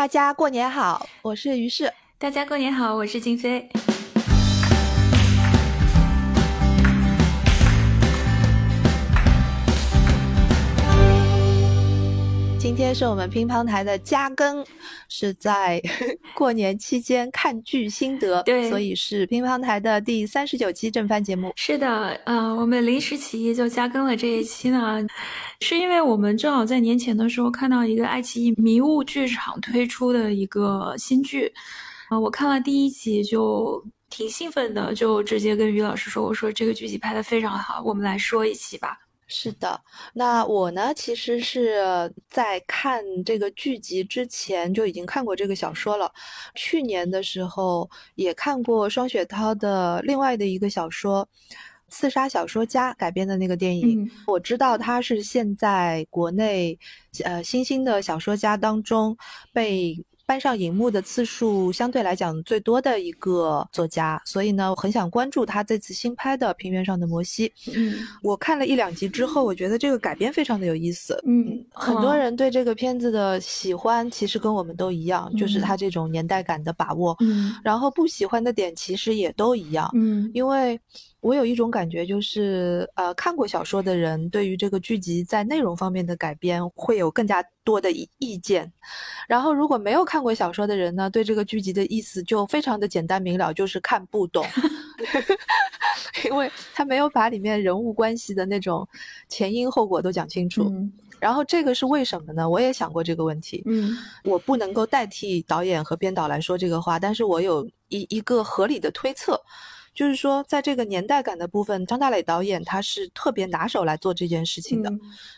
大家过年好，我是于适。大家过年好，我是金飞。今天是我们乒乓台的加更，是在 过年期间看剧心得，对，所以是乒乓台的第三十九期正番节目。是的，呃，我们临时起意就加更了这一期呢，是因为我们正好在年前的时候看到一个爱奇艺迷雾剧场推出的一个新剧，啊，我看了第一集就挺兴奋的，就直接跟于老师说，我说这个剧集拍的非常好，我们来说一期吧。是的，那我呢，其实是在看这个剧集之前就已经看过这个小说了。去年的时候也看过双雪涛的另外的一个小说《刺杀小说家》改编的那个电影，我知道他是现在国内呃新兴的小说家当中被。搬上荧幕的次数相对来讲最多的一个作家，所以呢，我很想关注他这次新拍的《平原上的摩西》。嗯，我看了一两集之后，我觉得这个改编非常的有意思。嗯，很多人对这个片子的喜欢，其实跟我们都一样，就是他这种年代感的把握。嗯，然后不喜欢的点其实也都一样。嗯，因为。我有一种感觉，就是呃，看过小说的人对于这个剧集在内容方面的改编会有更加多的意意见，然后如果没有看过小说的人呢，对这个剧集的意思就非常的简单明了，就是看不懂 因为他没有把里面人物关系的那种前因后果都讲清楚。然后这个是为什么呢？我也想过这个问题。嗯，我不能够代替导演和编导来说这个话，但是我有一一个合理的推测。就是说，在这个年代感的部分，张大磊导演他是特别拿手来做这件事情的。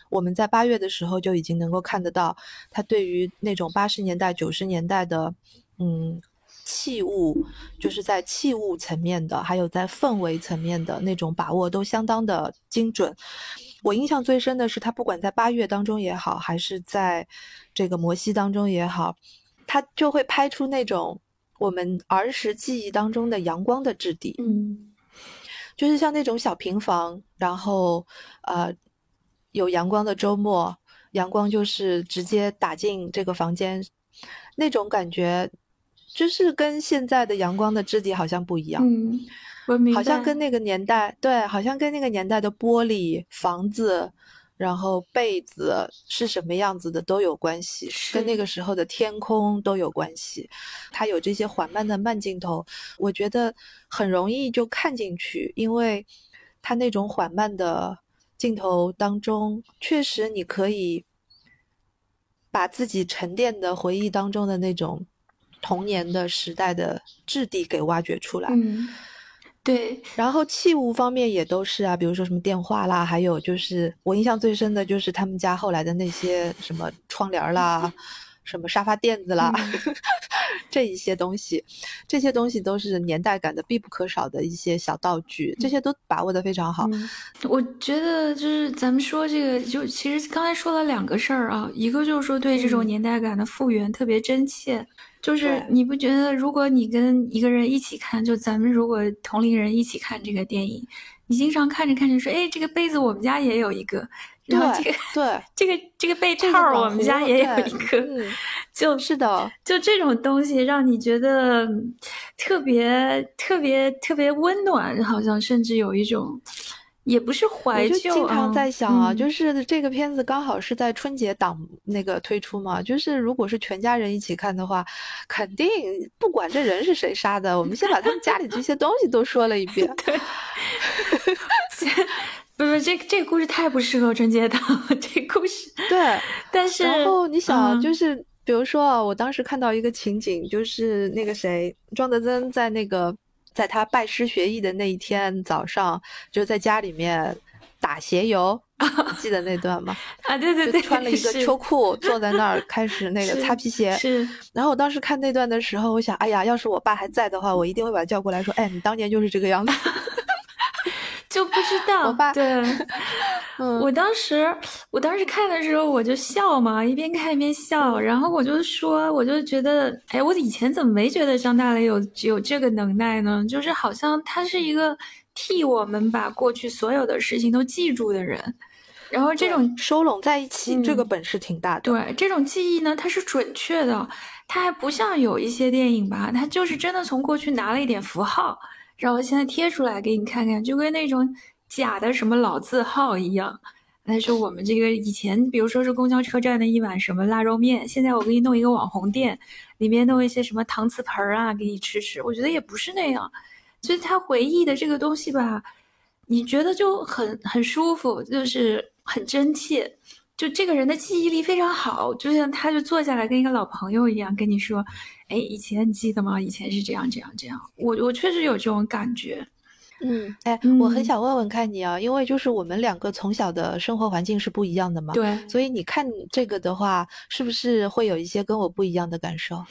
我们在八月的时候就已经能够看得到，他对于那种八十年代、九十年代的，嗯，器物，就是在器物层面的，还有在氛围层面的那种把握都相当的精准。我印象最深的是，他不管在八月当中也好，还是在这个摩西当中也好，他就会拍出那种。我们儿时记忆当中的阳光的质地，嗯，就是像那种小平房，然后呃有阳光的周末，阳光就是直接打进这个房间，那种感觉，就是跟现在的阳光的质地好像不一样，嗯，我明白，好像跟那个年代，对，好像跟那个年代的玻璃房子。然后被子是什么样子的都有关系，跟那个时候的天空都有关系。它有这些缓慢的慢镜头，我觉得很容易就看进去，因为它那种缓慢的镜头当中，确实你可以把自己沉淀的回忆当中的那种童年的时代的质地给挖掘出来。嗯。对，然后器物方面也都是啊，比如说什么电话啦，还有就是我印象最深的就是他们家后来的那些什么窗帘啦，什么沙发垫子啦，这一些东西，这些东西都是年代感的必不可少的一些小道具，这些都把握的非常好。我觉得就是咱们说这个，就其实刚才说了两个事儿啊，一个就是说对这种年代感的复原特别真切。就是你不觉得，如果你跟一个人一起看，就咱们如果同龄人一起看这个电影，你经常看着看着说，哎，这个被子我们家也有一个，然后这个对这个这个被套我们家也有一个，就是的，就这种东西让你觉得特别特别特别温暖，好像甚至有一种。也不是怀旧，我就经常在想啊，就是这个片子刚好是在春节档那个推出嘛，就是如果是全家人一起看的话，肯定不管这人是谁杀的，我们先把他们家里这些东西都说了一遍。对，不是这这个故事太不适合春节档，这故事。对，但是然后你想，就是比如说啊，我当时看到一个情景，就是那个谁，庄德增在那个。在他拜师学艺的那一天早上，就在家里面打鞋油，记得那段吗？啊，对对对，穿了一个秋裤，坐在那儿开始那个擦皮鞋。是。然后我当时看那段的时候，我想，哎呀，要是我爸还在的话，我一定会把他叫过来说，哎，你当年就是这个样子。就不知道，我爸对，嗯，我当时我当时看的时候我就笑嘛，一边看一边笑，然后我就说，我就觉得，哎，我以前怎么没觉得张大雷有有这个能耐呢？就是好像他是一个替我们把过去所有的事情都记住的人。然后这种收拢在一起，这个本事挺大的。对，这种记忆呢，它是准确的，它还不像有一些电影吧，它就是真的从过去拿了一点符号，然后现在贴出来给你看看，就跟那种假的什么老字号一样。他说我们这个以前，比如说是公交车站的一碗什么腊肉面，现在我给你弄一个网红店，里面弄一些什么搪瓷盆啊，给你吃吃。我觉得也不是那样，就是他回忆的这个东西吧，你觉得就很很舒服，就是很真切。就这个人的记忆力非常好，就像他就坐下来跟一个老朋友一样跟你说，哎，以前你记得吗？以前是这样这样这样。我我确实有这种感觉。嗯，哎，我很想问问看你啊，因为就是我们两个从小的生活环境是不一样的嘛，对，所以你看这个的话，是不是会有一些跟我不一样的感受？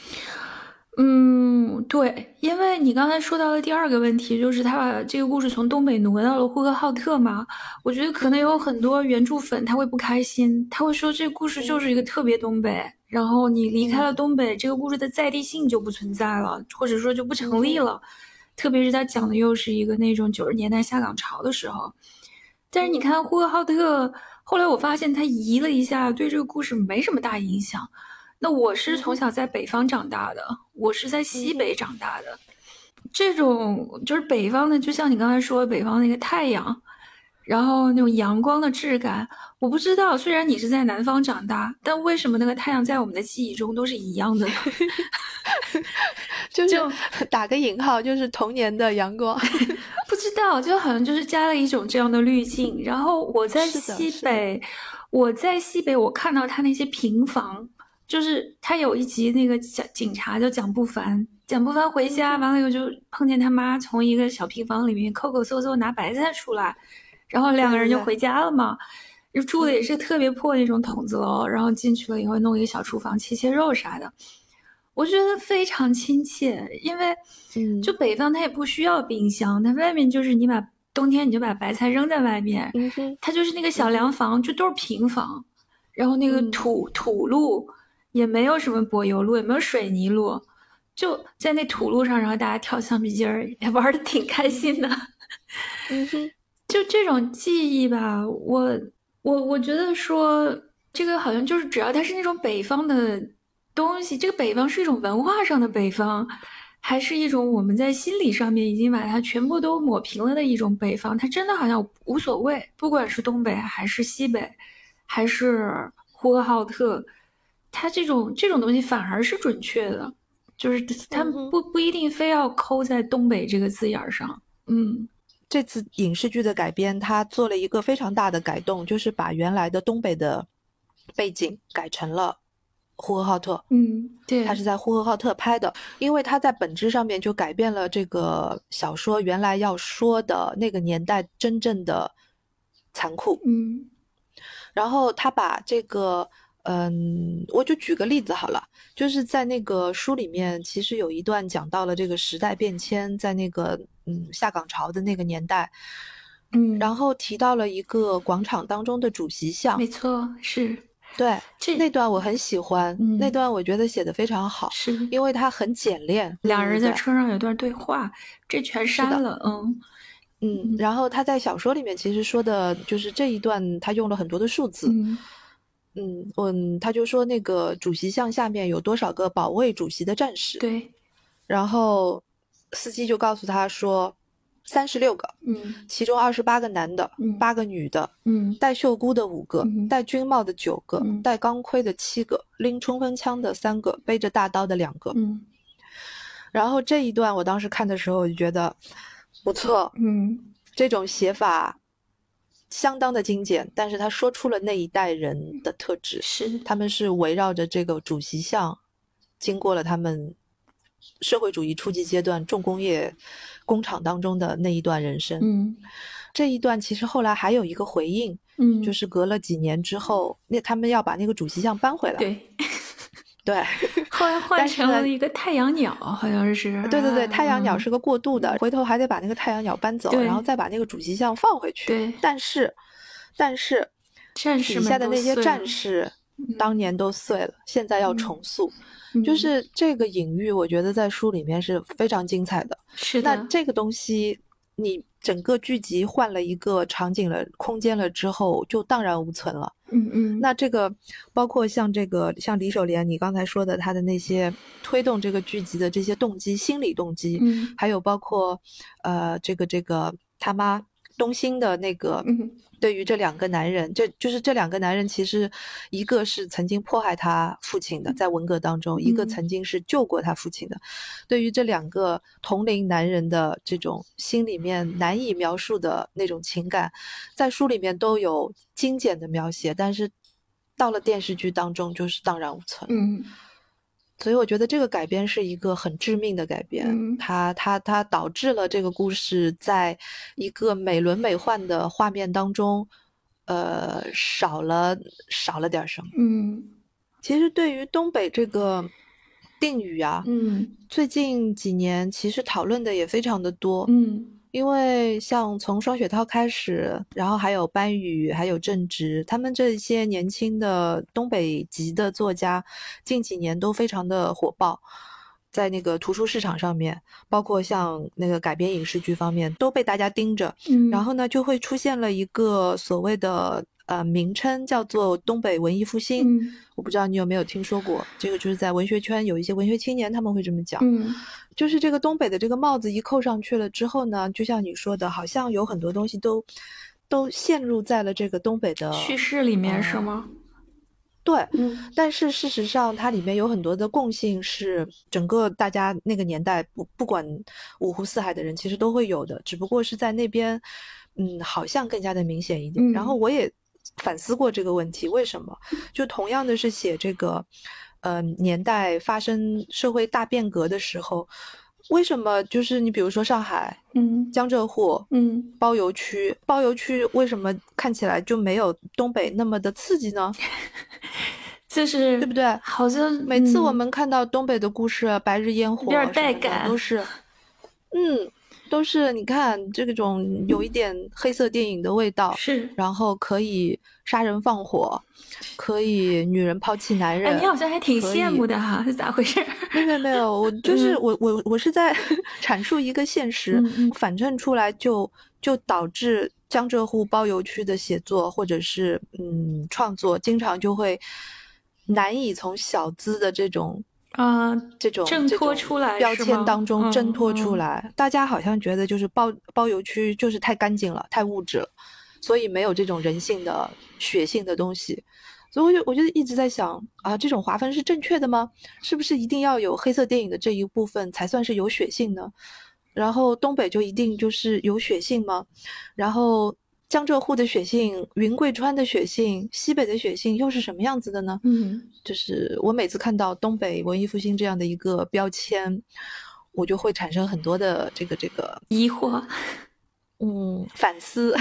嗯，对，因为你刚才说到的第二个问题，就是他把这个故事从东北挪到了呼和浩特嘛，我觉得可能有很多原著粉他会不开心，他会说这个故事就是一个特别东北，然后你离开了东北，这个故事的在地性就不存在了，或者说就不成立了。特别是他讲的又是一个那种九十年代下岗潮的时候，但是你看呼和浩特，后来我发现他移了一下，对这个故事没什么大影响。那我是从小在北方长大的，我是在西北长大的，这种就是北方的，就像你刚才说北方那个太阳。然后那种阳光的质感，我不知道。虽然你是在南方长大，但为什么那个太阳在我们的记忆中都是一样的？就就打个引号，就是童年的阳光。不知道，就好像就是加了一种这样的滤镜。然后我在西北，我在西北，我看到他那些平房，就是他有一集那个警警察叫蒋不凡，蒋不凡回家完了以后就碰见他妈从一个小平房里面抠抠搜搜拿白菜出来。然后两个人就回家了嘛，就住的也是特别破那种筒子楼，然后进去了以后弄一个小厨房切切肉啥的，我觉得非常亲切，因为就北方它也不需要冰箱，它外面就是你把冬天你就把白菜扔在外面，它就是那个小凉房，就都是平房，然后那个土土路也没有什么柏油路，也没有水泥路，就在那土路上，然后大家跳橡皮筋儿，也玩的挺开心的。嗯哼。就这种记忆吧，我我我觉得说这个好像就是只要它是那种北方的东西，这个北方是一种文化上的北方，还是一种我们在心理上面已经把它全部都抹平了的一种北方，它真的好像无所谓，不管是东北还是西北，还是呼和浩特，它这种这种东西反而是准确的，就是他不不一定非要抠在东北这个字眼上，嗯。这次影视剧的改编，他做了一个非常大的改动，就是把原来的东北的背景改成了呼和浩特。嗯，对，他是在呼和浩特拍的，因为他在本质上面就改变了这个小说原来要说的那个年代真正的残酷。嗯，然后他把这个。嗯，我就举个例子好了，就是在那个书里面，其实有一段讲到了这个时代变迁，在那个嗯下岗潮的那个年代，嗯，然后提到了一个广场当中的主席像，没错，是。对，这那段我很喜欢，那段我觉得写的非常好，是因为它很简练，两人在车上有段对话，这全删了，嗯嗯，然后他在小说里面其实说的就是这一段，他用了很多的数字。嗯，嗯，他就说那个主席像下面有多少个保卫主席的战士？对，然后司机就告诉他说，三十六个，嗯，其中二十八个男的，八个女的，嗯，戴袖箍的五个，戴军帽的九个，戴钢盔的七个，拎冲锋枪的三个，背着大刀的两个，嗯，然后这一段我当时看的时候我就觉得不错，嗯，这种写法。相当的精简，但是他说出了那一代人的特质，是他们是围绕着这个主席像，经过了他们社会主义初级阶段重工业工厂当中的那一段人生。嗯，这一段其实后来还有一个回应，嗯，就是隔了几年之后，那他们要把那个主席像搬回来。对。对，后 来换成了一个太阳鸟，好像是。对对对，太阳鸟是个过渡的，回头还得把那个太阳鸟搬走，然后再把那个主席像放回去。对，但是，但是，战士底下的那些战士当年都碎了，现在要重塑，就是这个隐喻，我觉得在书里面是非常精彩的。是的。那这个东西你整个剧集换了一个场景了、空间了之后，就荡然无存了。嗯嗯。那这个包括像这个像李守莲，你刚才说的他的那些推动这个剧集的这些动机、心理动机，嗯，还有包括呃这个这个他妈东兴的那个。嗯。对于这两个男人，这就是这两个男人，其实一个是曾经迫害他父亲的，在文革当中；一个曾经是救过他父亲的。对于这两个同龄男人的这种心里面难以描述的那种情感，在书里面都有精简的描写，但是到了电视剧当中就是荡然无存。嗯。所以我觉得这个改编是一个很致命的改编，它它它导致了这个故事在一个美轮美奂的画面当中，呃，少了少了点什么。嗯，其实对于东北这个定语啊，嗯，最近几年其实讨论的也非常的多。嗯。因为像从双雪涛开始，然后还有班宇，还有郑直，他们这些年轻的东北籍的作家，近几年都非常的火爆，在那个图书市场上面，包括像那个改编影视剧方面，都被大家盯着。嗯，然后呢，就会出现了一个所谓的。呃，名称叫做东北文艺复兴，我不知道你有没有听说过。这个就是在文学圈有一些文学青年他们会这么讲，嗯，就是这个东北的这个帽子一扣上去了之后呢，就像你说的，好像有很多东西都都陷入在了这个东北的叙事里面，是吗？对，嗯，但是事实上它里面有很多的共性，是整个大家那个年代不不管五湖四海的人其实都会有的，只不过是在那边，嗯，好像更加的明显一点。然后我也。反思过这个问题，为什么？就同样的是写这个，呃，年代发生社会大变革的时候，为什么就是你比如说上海，嗯，江浙沪，嗯，包邮区，包邮区为什么看起来就没有东北那么的刺激呢？就是对不对？好像每次我们看到东北的故事，白日烟火，有点带感，都是，嗯。都是你看这种有一点黑色电影的味道，是，然后可以杀人放火，可以女人抛弃男人。哎你好像还挺羡慕的哈，是咋回事？没有没有，我就是我我我是在 阐述一个现实，反衬出来就就导致江浙沪包邮区的写作或者是嗯创作，经常就会难以从小资的这种。啊，这种挣脱出来标签当中挣脱出来，大家好像觉得就是包包邮区就是太干净了，太物质了，所以没有这种人性的血性的东西。所以我就我就一直在想啊，这种划分是正确的吗？是不是一定要有黑色电影的这一部分才算是有血性呢？然后东北就一定就是有血性吗？然后。江浙沪的血性，云贵川的血性，西北的血性又是什么样子的呢？嗯，就是我每次看到东北文艺复兴这样的一个标签，我就会产生很多的这个这个疑惑，嗯，反思。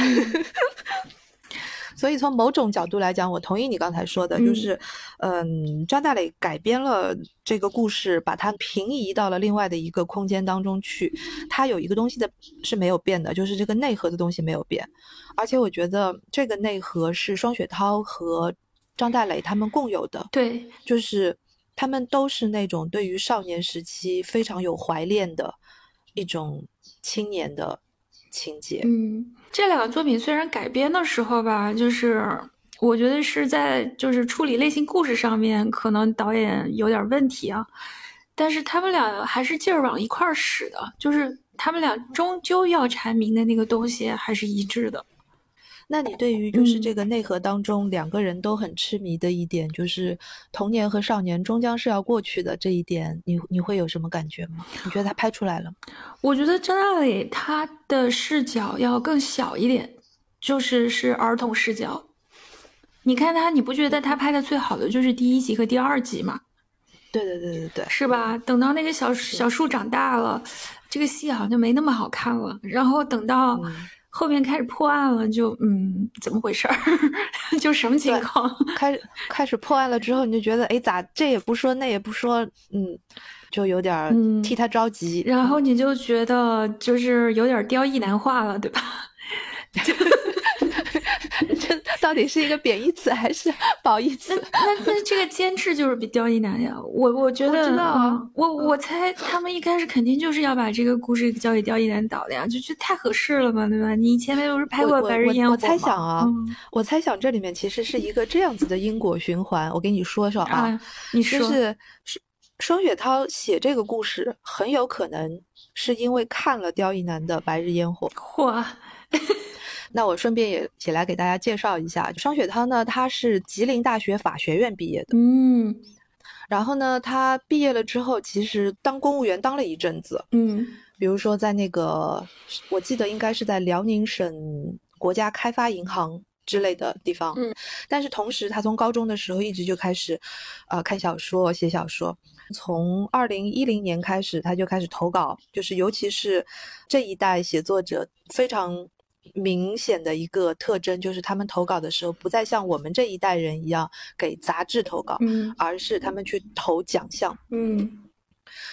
所以从某种角度来讲，我同意你刚才说的，就是，嗯，张大磊改编了这个故事，把它平移到了另外的一个空间当中去。它有一个东西的是没有变的，就是这个内核的东西没有变。而且我觉得这个内核是双雪涛和张大磊他们共有的。对，就是他们都是那种对于少年时期非常有怀恋的一种青年的情节。嗯。这两个作品虽然改编的时候吧，就是我觉得是在就是处理类型故事上面，可能导演有点问题啊，但是他们俩还是劲儿往一块儿使的，就是他们俩终究要阐明的那个东西还是一致的。那你对于就是这个内核当中两个人都很痴迷的一点，就是童年和少年终将是要过去的这一点，你你会有什么感觉吗？你觉得他拍出来了？我觉得张大磊他的视角要更小一点，就是是儿童视角。你看他，你不觉得他拍的最好的就是第一集和第二集吗？对对对对对，是吧？等到那个小小树长大了，这个戏好像就没那么好看了。然后等到。后面开始破案了，就嗯，怎么回事儿？就什么情况？开始开始破案了之后，你就觉得，哎，咋这也不说，那也不说，嗯，就有点替他着急。然后你就觉得，就是有点刁意难化了，对吧？这到底是一个贬义词还是褒义词？那那这个监制就是比刁亦男呀，我我觉得，我我猜他们一开始肯定就是要把这个故事交给刁亦男导的呀，就就太合适了嘛，对吧？你前面不是拍过《白日烟火》我猜想啊，我猜想这里面其实是一个这样子的因果循环，我给你说说啊，你说是是。双雪涛写这个故事很有可能是因为看了刁亦男的《白日烟火》。嚯！那我顺便也也来给大家介绍一下，双雪涛呢，他是吉林大学法学院毕业的。嗯。然后呢，他毕业了之后，其实当公务员当了一阵子。嗯。比如说在那个，我记得应该是在辽宁省国家开发银行。之类的地方，嗯，但是同时，他从高中的时候一直就开始，呃，看小说、写小说。从二零一零年开始，他就开始投稿，就是尤其是这一代写作者非常明显的一个特征，就是他们投稿的时候不再像我们这一代人一样给杂志投稿，嗯，而是他们去投奖项，嗯。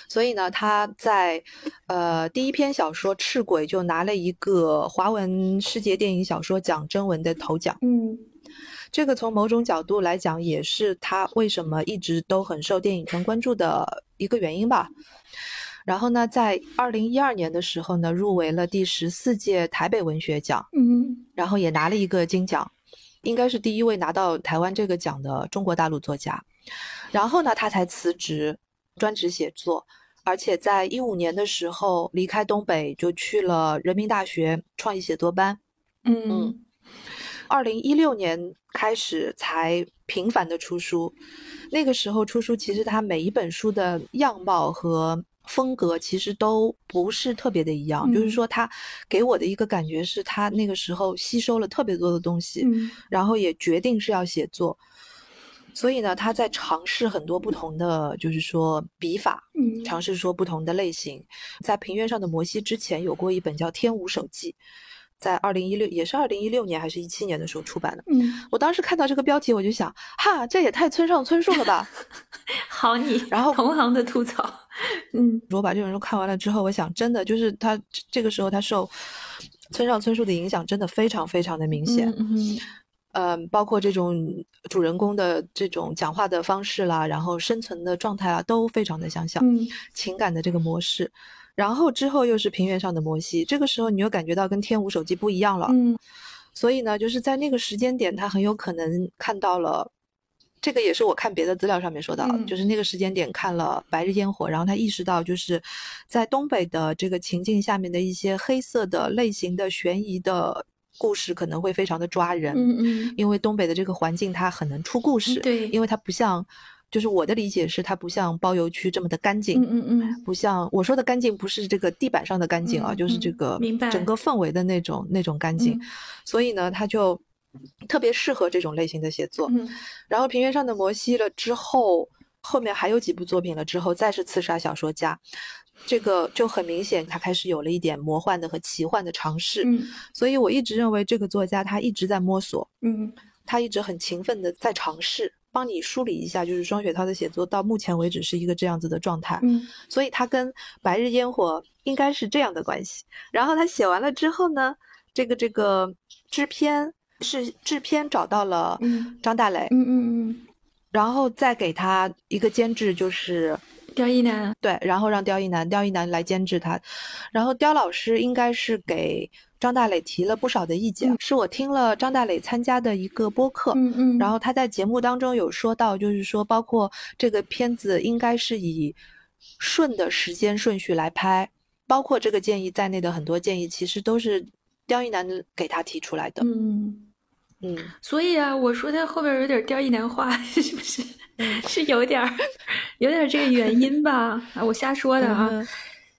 所以呢，他在呃第一篇小说《赤鬼》就拿了一个华文世界电影小说奖征文的头奖。嗯，这个从某种角度来讲，也是他为什么一直都很受电影圈关注的一个原因吧。然后呢，在二零一二年的时候呢，入围了第十四届台北文学奖。嗯，然后也拿了一个金奖，应该是第一位拿到台湾这个奖的中国大陆作家。然后呢，他才辞职。专职写作，而且在一五年的时候离开东北，就去了人民大学创意写作班。嗯，二零一六年开始才频繁的出书。那个时候出书，其实他每一本书的样貌和风格其实都不是特别的一样。就是说，他给我的一个感觉是他那个时候吸收了特别多的东西，然后也决定是要写作。所以呢，他在尝试很多不同的，就是说笔法，嗯，尝试说不同的类型。在平原上的摩西之前有过一本叫《天舞手记》，在二零一六，也是二零一六年还是一七年的时候出版的。嗯，我当时看到这个标题，我就想，哈，这也太村上春树了吧！好你，然后同行的吐槽，嗯，我把这本书看完了之后，我想，真的就是他这个时候他受村上春树的影响，真的非常非常的明显。嗯。嗯，包括这种主人公的这种讲话的方式啦，然后生存的状态啊，都非常的相像。嗯，情感的这个模式，然后之后又是平原上的摩西，这个时候你又感觉到跟天舞手机不一样了。嗯，所以呢，就是在那个时间点，他很有可能看到了，这个也是我看别的资料上面说到，就是那个时间点看了《白日烟火》，然后他意识到，就是在东北的这个情境下面的一些黑色的类型的悬疑的。故事可能会非常的抓人，嗯嗯，因为东北的这个环境它很能出故事，对，因为它不像，就是我的理解是它不像包邮区这么的干净，嗯嗯嗯，不像我说的干净不是这个地板上的干净啊，就是这个整个氛围的那种那种干净，所以呢，它就特别适合这种类型的写作。然后平原上的摩西了之后，后面还有几部作品了之后，再是刺杀小说家。这个就很明显，他开始有了一点魔幻的和奇幻的尝试。嗯，所以我一直认为这个作家他一直在摸索。嗯，他一直很勤奋的在尝试。帮你梳理一下，就是双雪涛的写作到目前为止是一个这样子的状态。嗯，所以他跟《白日烟火》应该是这样的关系。然后他写完了之后呢，这个这个制片是制片找到了张大雷。嗯嗯嗯，然后再给他一个监制，就是。刁亦男对，然后让刁亦男，刁亦男来监制他，然后刁老师应该是给张大磊提了不少的意见，是我听了张大磊参加的一个播客，嗯嗯，然后他在节目当中有说到，就是说包括这个片子应该是以顺的时间顺序来拍，包括这个建议在内的很多建议，其实都是刁亦男给他提出来的，嗯嗯，所以啊，我说他后边有点刁亦男话，是不是？是有点儿，有点这个原因吧？啊，我瞎说的啊。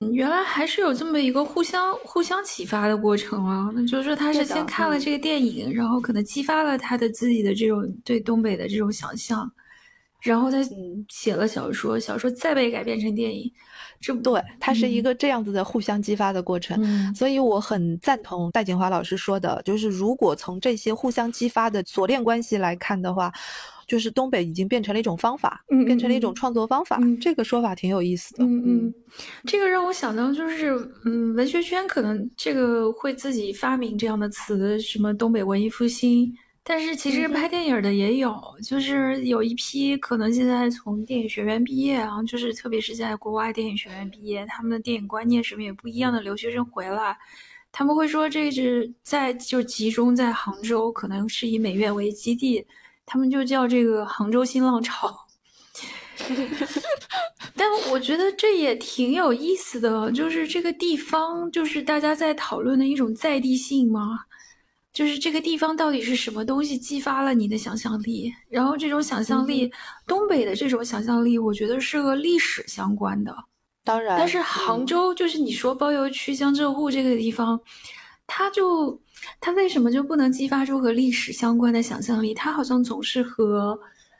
原来还是有这么一个互相互相启发的过程啊。那就是说，他是先看了这个电影，然后可能激发了他的自己的这种对东北的这种想象，然后他写了小说，小说再被改编成电影。这不对，它是一个这样子的互相激发的过程。所以我很赞同戴锦华老师说的，就是如果从这些互相激发的锁链关系来看的话。就是东北已经变成了一种方法，嗯变成了一种创作方法。嗯这个说法挺有意思的。嗯嗯，这个让我想到就是，嗯，文学圈可能这个会自己发明这样的词，什么东北文艺复兴。但是其实拍电影的也有，就是有一批可能现在从电影学院毕业啊，就是特别是在国外电影学院毕业，他们的电影观念什么也不一样的留学生回来，他们会说这是在就集中在杭州，可能是以美院为基地，他们就叫这个杭州新浪潮。但我觉得这也挺有意思的，就是这个地方，就是大家在讨论的一种在地性嘛，就是这个地方到底是什么东西激发了你的想象力，然后这种想象力，东北的这种想象力，我觉得是和历史相关的。当然，但是杭州就是你说包邮区江浙沪这个地方，它就他为什么就不能激发出和历史相关的想象力？他好像总是和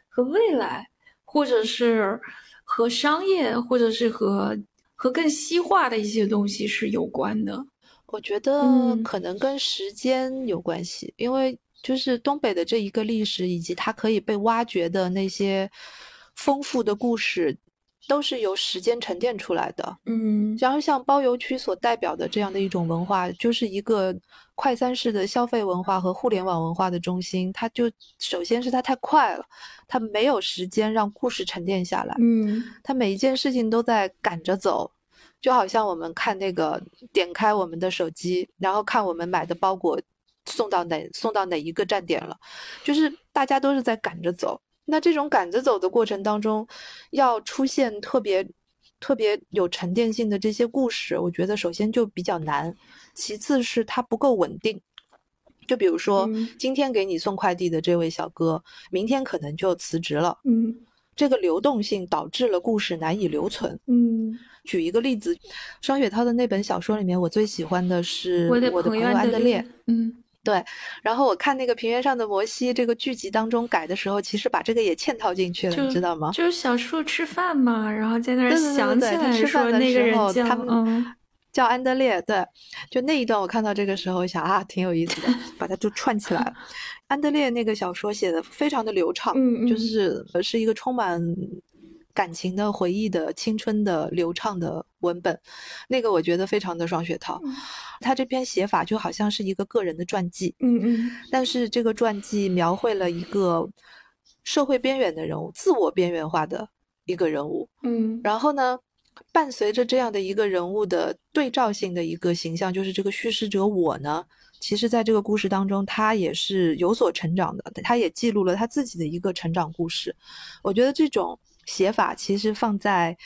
和未来，或者是和商业，或者是和和更西化的一些东西是有关的。我觉得嗯可能跟时间有关系，因为就是东北的这一个历史以及它可以被挖掘的那些丰富的故事，都是由时间沉淀出来的。嗯然后像包邮区所代表的这样的一种文化，就是一个快餐式的消费文化和互联网文化的中心。它就首先是它太快了，它没有时间让故事沉淀下来。嗯它每一件事情都在赶着走，就好像我们看那个点开我们的手机，然后看我们买的包裹送到哪送到哪一个站点了，就是大家都是在赶着走。那这种赶着走的过程当中，要出现特别特别有沉淀性的这些故事，我觉得首先就比较难，其次是它不够稳定。就比如说，嗯今天给你送快递的这位小哥，明天可能就辞职了。嗯这个流动性导致了故事难以留存。嗯，举一个例子，双雪涛的那本小说里面，我最喜欢的是我的朋友安安德烈。，嗯对，然后我看那个《平原上的摩西》这个剧集当中改的时候，其实把这个也嵌套进去了，你知道吗？就是小树吃饭嘛，然后在那儿想起他来吃饭的说那个时人叫候他们嗯叫安德烈，对，就那一段我看到这个时候，想啊，挺有意思的，把它就串起来了。安德烈那个小说写的非常的流畅，嗯嗯就是呃是一个充满感情的回忆的青春的流畅的文本，那个我觉得非常的双雪涛。嗯他这篇写法就好像是一个个人的传记，嗯嗯但是这个传记描绘了一个社会边缘的人物，自我边缘化的一个人物。嗯然后呢，伴随着这样的一个人物的对照性的一个形象，就是这个叙事者我呢，其实在这个故事当中，他也是有所成长的，他也记录了他自己的一个成长故事。我觉得这种写法其实放在，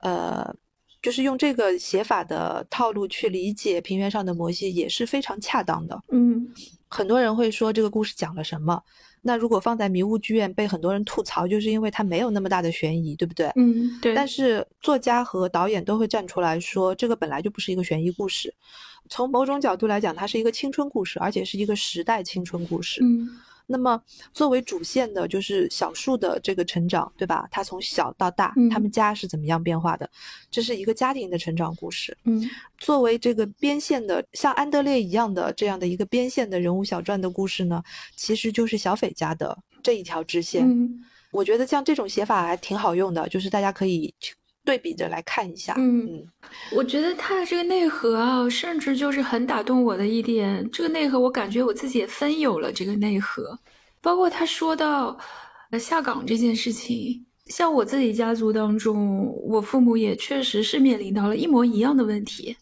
呃。就是用这个写法的套路去理解平原上的摩西也是非常恰当的。嗯很多人会说这个故事讲了什么？那如果放在迷雾剧院，被很多人吐槽，就是因为它没有那么大的悬疑，对不对？嗯，对，但是作家和导演都会站出来说，这个本来就不是一个悬疑故事。从某种角度来讲，它是一个青春故事，而且是一个时代青春故事。嗯那么作为主线的，就是小树的这个成长，对吧？他从小到大，嗯他们家是怎么样变化的？这是一个家庭的成长故事。嗯作为这个边线的，像安德烈一样的这样的一个边线的人物小传的故事呢，其实就是小斐家的这一条支线。嗯我觉得像这种写法还挺好用的，就是大家可以去对比着来看一下。嗯嗯我觉得他的这个内核啊，甚至就是很打动我的一点。这个内核，我感觉我自己也分有了这个内核。包括他说到呃下岗这件事情，像我自己家族当中，我父母也确实是面临到了一模一样的问题。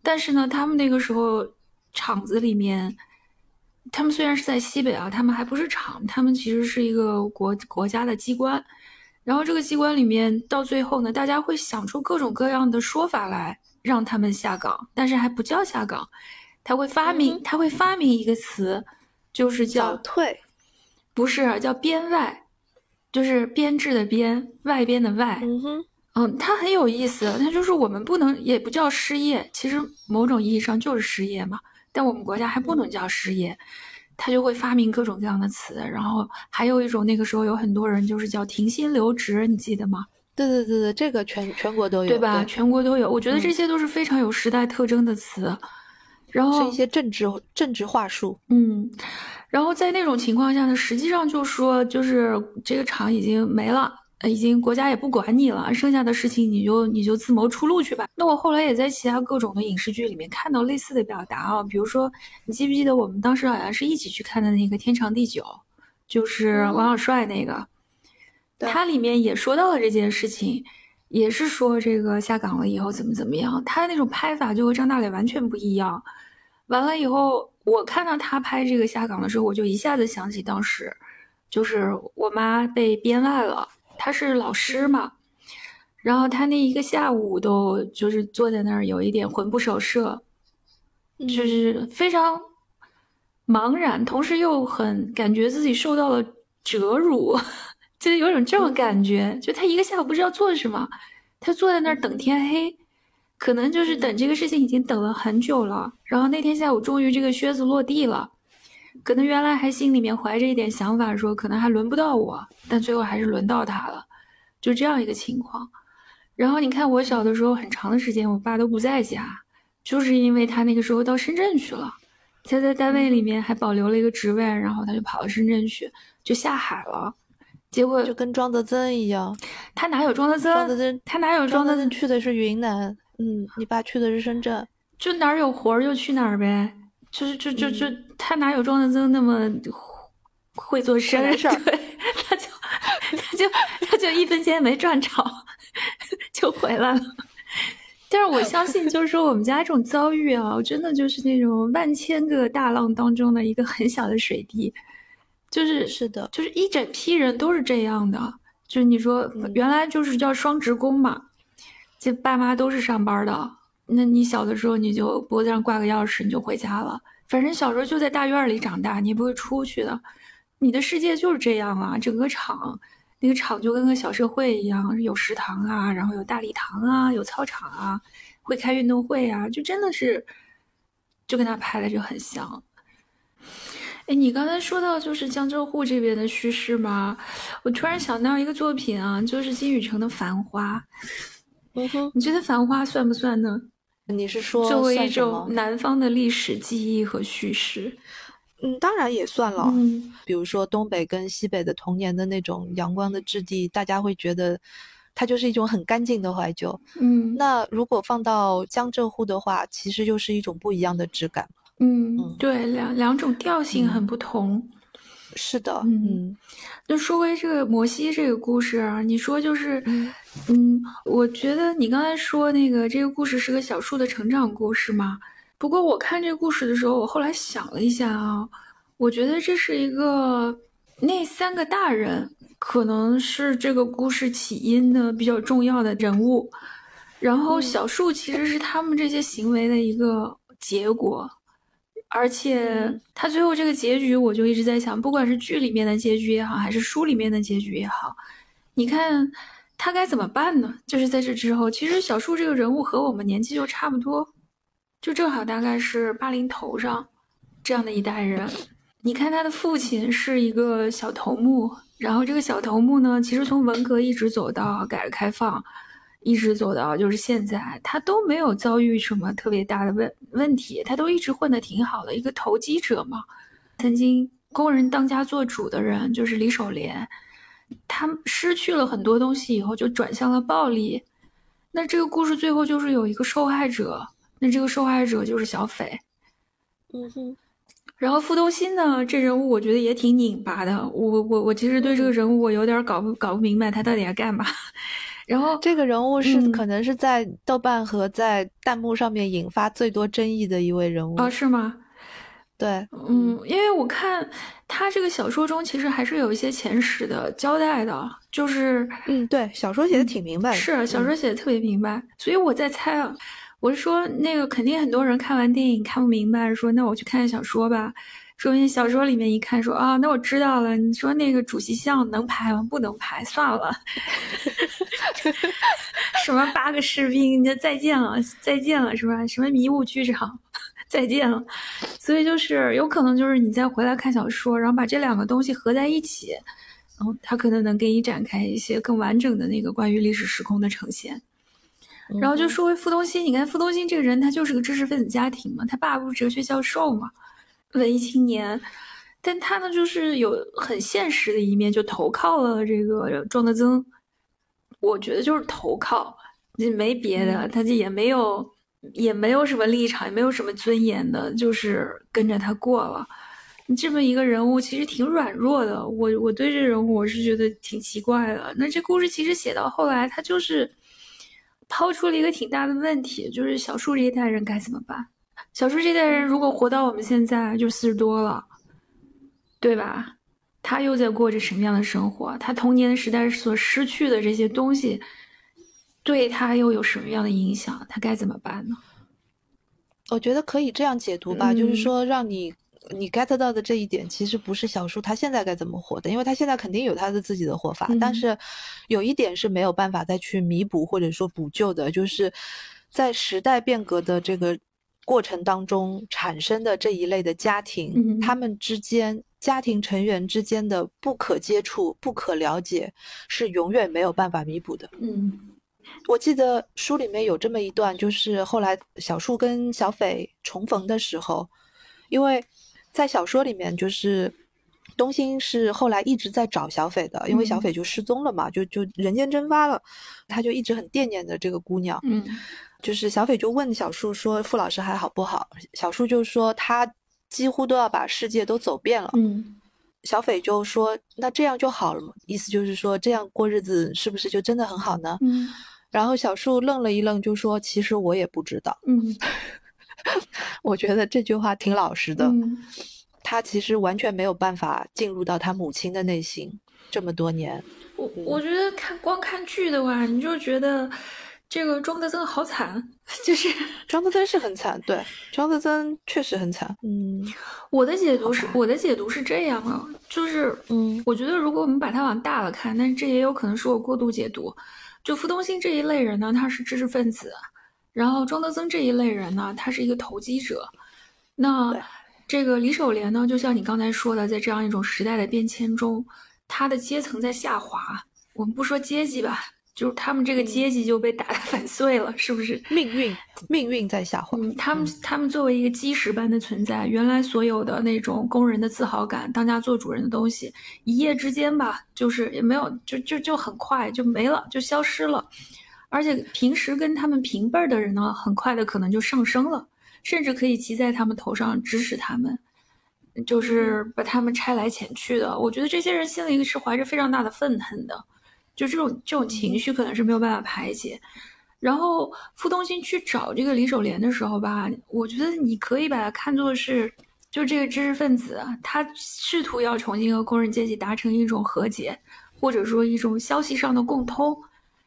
但是呢，他们那个时候厂子里面，他们虽然是在西北啊，他们还不是厂，他们其实是一个国国家的机关。然后这个机关里面，到最后呢，大家会想出各种各样的说法来让他们下岗，但是还不叫下岗，他会发明，嗯他会发明一个词，就是叫早退。不是叫编外，就是编制的编，外边的外。嗯哼，嗯，它很有意思，它就是我们不能，也不叫失业，其实某种意义上就是失业嘛，但我们国家还不能叫失业，他就会发明各种各样的词，然后还有一种那个时候有很多人就是叫停薪留职，你记得吗？对对对对，这个全全国都有，对吧？全国都有，我觉得这嗯些都是非常有时代特征的词。然后是一些政治政治话术。嗯，然后在那种情况下呢，实际上就说就是这个厂已经没了。已经国家也不管你了，剩下的事情你就你就自谋出路去吧。那我后来也在其他各种的影视剧里面看到类似的表达啊，比如说你记不记得我们当时好像是一起去看的那个《天长地久》，就是王小帅那个，他里面也说到了这件事情，也是说这个下岗了以后怎么怎么样，他那种拍法就和张大磊完全不一样。完了以后，我看到他拍这个下岗的时候，我就一下子想起当时，就是我妈被编外了。他是老师嘛，然后他那一个下午都就是坐在那儿，有一点魂不守舍，就是非常茫然，同时又很感觉自己受到了折辱，就有种这种感觉。就他一个下午不知道做什么，他坐在那儿等天黑，可能就是等这个事情已经等了很久了。然后那天下午终于这个靴子落地了。可能原来还心里面怀着一点想法，说可能还轮不到我，但最后还是轮到他了，就这样一个情况。然后你看，我小的时候很长的时间，我爸都不在家，就是因为他那个时候到深圳去了，他在单位里面还保留了一个职位，然后他就跑到深圳去，就下海了。结果就跟庄德增一样，他哪有庄德增？庄德增他哪有庄德增去的是云南？嗯，你爸去的是深圳，就哪儿有活儿就去哪儿呗。就是就就就他哪有庄德增那么会做生意？对，他就他就他就一分钱没赚着就回来了。但是我相信，就是说我们家这种遭遇啊，真的就是那种万千个大浪当中的一个很小的水滴。就是是的，就是一整批人都是这样的。就是你说原来就是叫双职工嘛，这爸妈都是上班的。那你小的时候，你就脖子上挂个钥匙，你就回家了。反正小时候就在大院里长大，你也不会出去的。你的世界就是这样啊，整个厂，那个厂就跟个小社会一样，有食堂啊，然后有大礼堂啊，有操场啊，会开运动会啊，就真的是，就跟他拍的就很像。哎，你刚才说到就是江浙沪这边的叙事嘛，我突然想到一个作品啊，就是金宇澄的《繁花》。嗯哼，你觉得《繁花》算不算呢？你是说作为一种南方的历史记忆和叙事，嗯，当然也算了。嗯，比如说东北跟西北的童年的那种阳光的质地，大家会觉得它就是一种很干净的怀旧。嗯，那如果放到江浙沪的话，其实就是一种不一样的质感。嗯，对，两两种调性很不同。是的，嗯，那说回这个摩西这个故事啊，你说就是，嗯，我觉得你刚才说那个这个故事是个小树的成长故事嘛。不过我看这个故事的时候，我后来想了一下啊，我觉得这是一个那三个大人可能是这个故事起因的比较重要的人物，然后小树其实是他们这些行为的一个结果。而且他最后这个结局，我就一直在想，不管是剧里面的结局也好，还是书里面的结局也好，你看他该怎么办呢？就是在这之后，其实小树这个人物和我们年纪就差不多，就正好大概是八零头上这样的一代人。你看他的父亲是一个小头目，然后这个小头目呢，其实从文革一直走到改革开放。一直走到就是现在，他都没有遭遇什么特别大的问问题，他都一直混得挺好的。一个投机者嘛，曾经工人当家做主的人就是李守莲，他失去了很多东西以后就转向了暴力。那这个故事最后就是有一个受害者，那这个受害者就是小斐。嗯哼。然后傅东新呢，这人物我觉得也挺拧巴的。我我我其实对这个人物我有点搞不搞不明白，他到底要干嘛。然后这个人物是可能是在豆瓣和在弹幕上面引发最多争议的一位人物啊？是吗？对，嗯，因为我看他这个小说中其实还是有一些前史的交代的，就是嗯，对，小说写的挺明白的，是小说写的特别明白，所以我在猜啊，我是说那个肯定很多人看完电影看不明白，说那我去看小说吧。说明小说里面一看，说啊，那我知道了。你说那个主席像能拍吗？不能拍，算了。什么八个士兵，就再见了，再见了，是吧？什么迷雾剧场，再见了。所以就是有可能就是你再回来看小说，然后把这两个东西合在一起，然后他可能能给你展开一些更完整的那个关于历史时空的呈现。然后就说回傅东新，你看傅东新这个人，他就是个知识分子家庭嘛，他爸不是哲学教授嘛，文艺青年，但他呢就是有很现实的一面，就投靠了这个庄德增。我觉得就是投靠，没别的，他就也没有也没有什么立场，也没有什么尊严的，就是跟着他过了。你这么一个人物，其实挺软弱的。我我对这人物，我是觉得挺奇怪的。那这故事其实写到后来，他就是抛出了一个挺大的问题，就是小树这一代人该怎么办？小树这代人如果活到我们现在，就四十多了，对吧？他又在过着什么样的生活？他童年的时代所失去的这些东西，对他又有什么样的影响？他该怎么办呢？我觉得可以这样解读吧，就是说让你。你 get 到的这一点，其实不是小树他现在该怎么活的，因为他现在肯定有他的自己的活法。但是有一点是没有办法再去弥补或者说补救的，就是在时代变革的这个过程当中产生的这一类的家庭，他们之间家庭成员之间的不可接触、不可了解，是永远没有办法弥补的。嗯，我记得书里面有这么一段，就是后来小树跟小斐重逢的时候，因为。在小说里面，就是东兴是后来一直在找小斐的，因为小斐就失踪了嘛，就就人间蒸发了，他就一直很惦念着这个姑娘。嗯，就是小斐就问小树说：“傅老师还好不好？”小树就说：“他几乎都要把世界都走遍了。”嗯，小斐就说：“那这样就好了嘛？意思就是说这样过日子是不是就真的很好呢？”嗯，然后小树愣了一愣，就说：“其实我也不知道。”嗯。我觉得这句话挺老实的。他其实完全没有办法进入到他母亲的内心。这么多年，我我觉得看光看剧的话，你就觉得这个庄德增好惨，就是 庄德增是很惨，对，庄德增确实很惨。嗯，我的解读是，我的解读是这样啊，就是嗯，我觉得如果我们把它往大了看，但是这也有可能是我过度解读。就傅东兴这一类人呢，他是知识分子。然后庄德增这一类人呢，他是一个投机者。那这个李守莲呢，就像你刚才说的，在这样一种时代的变迁中，他的阶层在下滑。我们不说阶级吧，就是他们这个阶级就被打得 粉碎了，是不是？命运，命运在下滑。他们，他们作为一个基石般的存在，原来所有的那种工人的自豪感、当家做主人的东西，一夜之间吧，就是也没有，就就就很快就没了，就消失了。而且平时跟他们平辈儿的人呢，很快的可能就上升了，甚至可以骑在他们头上指使他们，就是把他们拆来遣去的。我觉得这些人心里是怀着非常大的愤恨的，就这种这种情绪可能是没有办法排解。然后傅东新去找这个李守莲的时候吧，我觉得你可以把它看作是，就这个知识分子他试图要重新和工人阶级达成一种和解，或者说一种消息上的共通。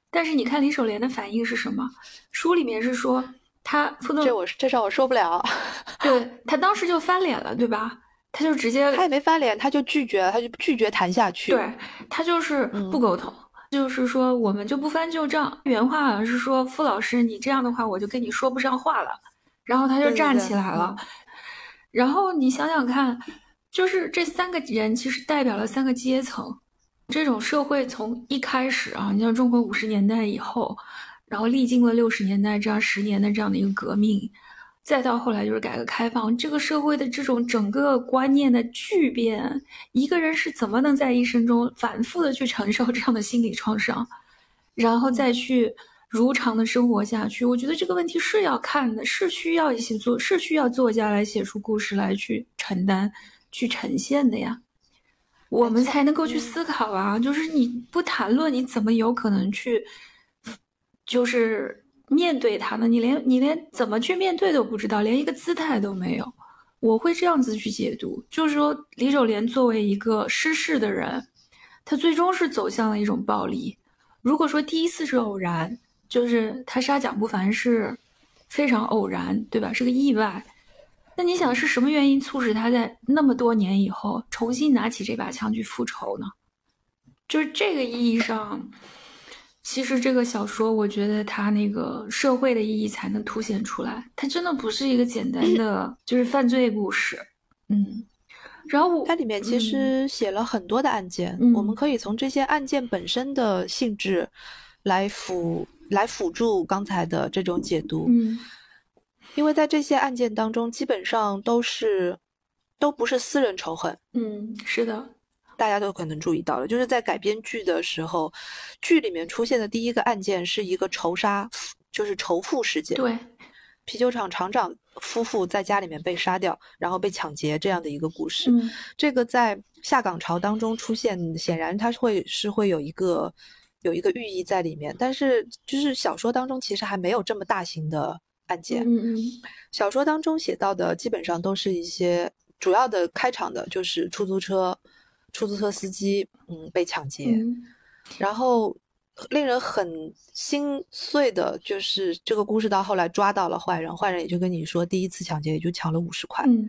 但是你看李守莲的反应是什么？书里面是说他这我这事我受不了。对他当时就翻脸了，对吧？他就直接他也没翻脸，他就拒绝了，他就拒绝谈下去。对他就是不沟通，就是说我们就不翻旧账。原话好像是说傅老师，你这样的话我就跟你说不上话了。然后他就站起来了。然后你想想看，就是这三个人其实代表了三个阶层。这种社会从一开始啊，你像中国五十年代以后，然后历经了六十年代这样十年的这样的一个革命，再到后来就是改革开放，这个社会的这种整个观念的巨变，一个人是怎么能在一生中反复的去承受 这样的心理创伤，然后再去如常的生活下去？我觉得这个问题是要看的，是需要一些作，是需要作家来写出故事来去承担、去呈现的呀。我们才能够去思考啊！就是你不谈论，你怎么有可能去，就是面对他呢？你连你连怎么去面对都不知道，连一个姿态都没有。我会这样子去解读，就是说李守廉作为一个失势的人，他最终是走向了一种暴力。如果说第一次是偶然，就是他杀蒋不凡是非常偶然，对吧？是个意外。那你想是什么原因促使他在那么多年以后重新拿起这把枪去复仇呢？就是这个意义上，其实这个小说，我觉得它那个社会的意义才能凸显出来。它真的不是一个简单的 就是犯罪故事，嗯。然后它里面其实写了很多的案件，我们可以从这些案件本身的性质来辅来辅助刚才的这种解读。嗯，因为在这些案件当中，基本上都是都不是私人仇恨。嗯，是的，大家都可能注意到了，就是在改编剧的时候，剧里面出现的第一个案件是一个仇杀，就是仇富事件。对。啤酒厂厂长夫妇在家里面被杀掉，然后被抢劫这样的一个故事。嗯，这个在下岗潮当中出现，显然它会是会有一个有一个寓意在里面。但是就是小说当中其实还没有这么大型的案件。嗯嗯，小说当中写到的基本上都是一些主要的开场的就是出租车出租车司机嗯被抢劫，然后。令人很心碎的就是这个故事到后来抓到了坏人，坏人也就跟你说，第一次抢劫也就抢了五十块，嗯。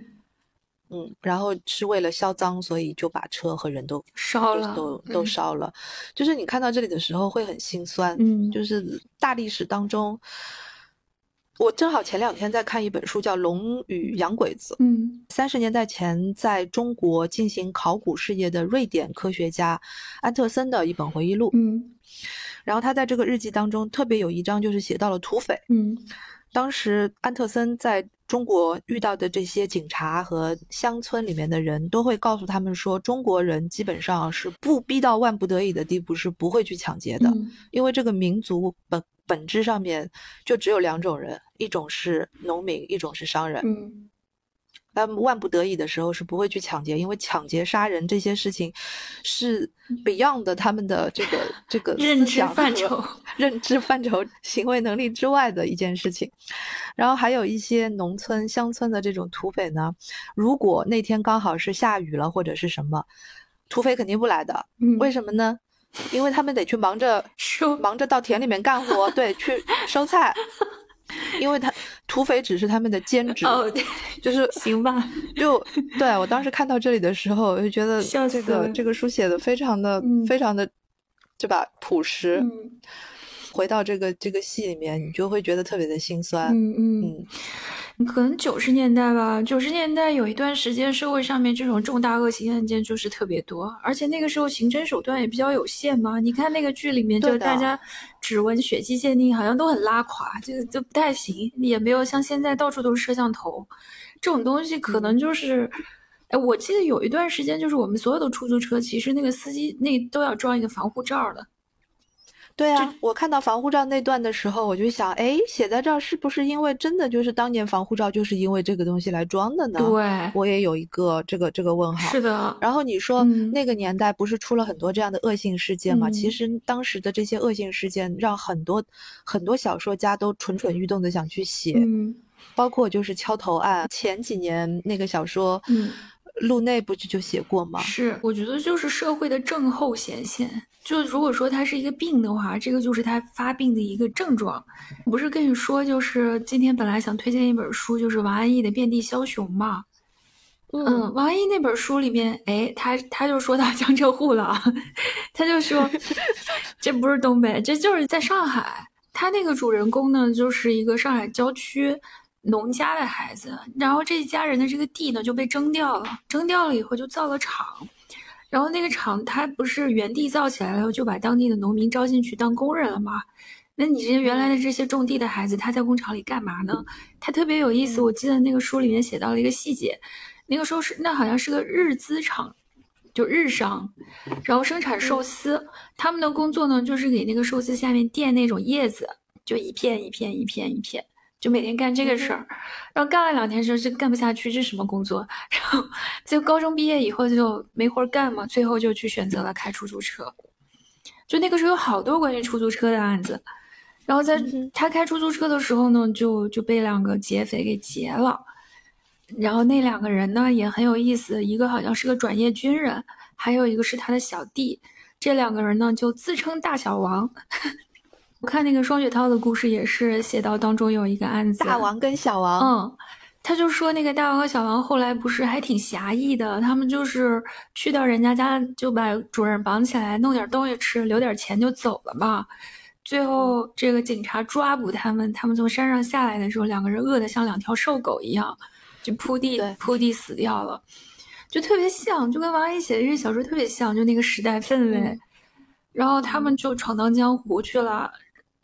嗯，然后是为了销赃，所以就把车和人都烧了，都都烧了。就是你看到这里的时候会很心酸，嗯，就是大历史当中，我正好前两天在看一本书，叫《龙与洋鬼子》，嗯，三十年代前在中国进行考古事业的瑞典科学家安特森的一本回忆录，嗯。然后他在这个日记当中特别有一章，就是写到了土匪。嗯，当时安特森在中国遇到的这些警察和乡村里面的人都会告诉他们说，中国人基本上是不逼到万不得已的地步是不会去抢劫的，因为这个民族本本质上面就只有两种人，一种是农民，一种是商人。嗯。他们万不得已的时候是不会去抢劫，因为抢劫、杀人这些事情是 beyond 他们的这个 这个认知范畴、认知范畴、行为能力之外的一件事情。然后还有一些农村、乡村的这种土匪呢，如果那天刚好是下雨了或者是什么，土匪肯定不来的。为什么呢？因为他们得去忙着 收，忙着到田里面干活，对，去 收菜。因为他土匪只是他们的兼职就是行吧。就对我当时看到这里的时候，我就觉得这个这个书写的非常的非常的，对吧？朴实。回到这个这个戏里面，你就会觉得特别的心酸。嗯嗯。可能九十年代吧，九十年代有一段时间，社会上面这种重大恶性案件就是特别多，而且那个时候刑侦手段也比较有限嘛。你看那个剧里面，就大家指纹、血迹鉴定好像都很拉垮，就就不太行，也没有像现在到处都是摄像头，这种东西可能就是，哎，我记得有一段时间，就是我们所有的出租车，其实那个司机那都要装一个防护罩的。对啊，我看到防护罩那段的时候，我就想，哎，写在这儿是不是因为真的就是当年防护罩就是因为这个东西来装的呢？对，我也有一个这个这个问号。是的。然后你说那个年代不是出了很多这样的恶性事件吗？其实当时的这些恶性事件让很多很多小说家都蠢蠢欲动的想去写，包括就是敲头案，前几年那个小说。嗯路内不就就写过吗？是，我觉得就是社会的症候显现。就如果说它是一个病的话，这个就是它发病的一个症状。不是跟你说，就是今天本来想推荐一本书，就是王安忆的《遍地枭雄》嘛。嗯，王安忆那本书里面，哎，他他就说到江浙沪了，他就说 这不是东北，这就是在上海。他那个主人公呢，就是一个上海郊区。农家的孩子，然后这一家人的这个地呢就被征掉了，征掉了以后就造了厂，然后那个厂它不是原地造起来了，就把当地的农民招进去当工人了吗？那你这些原来的这些种地的孩子，他在工厂里干嘛呢？他特别有意思，我记得那个书里面写到了一个细节，那个时候是那好像是个日资厂，就日商，然后生产寿司，他们的工作呢就是给那个寿司下面垫那种叶子，就一片一片一片一片。就每天干这个事儿，然后干了两天之后就干不下去，这是什么工作？然后就高中毕业以后就没活干嘛，最后就去选择了开出租车。就那个时候有好多关于出租车的案子，然后在他开出租车的时候呢，就就被两个劫匪给劫了。然后那两个人呢也很有意思，一个好像是个转业军人，还有一个是他的小弟。这两个人呢就自称大小王。我看那个双雪涛的故事也是写到当中有一个案子，大王跟小王，嗯，他就说那个大王和小王后来不是还挺侠义的，他们就是去到人家家就把主人绑起来，弄点东西吃，留点钱就走了嘛。最后这个警察抓捕他们，他们从山上下来的时候，两个人饿得像两条瘦狗一样，就铺地铺地死掉了，就特别像，就跟王安忆写的这小说特别像，就那个时代氛围。然后他们就闯荡江湖去了，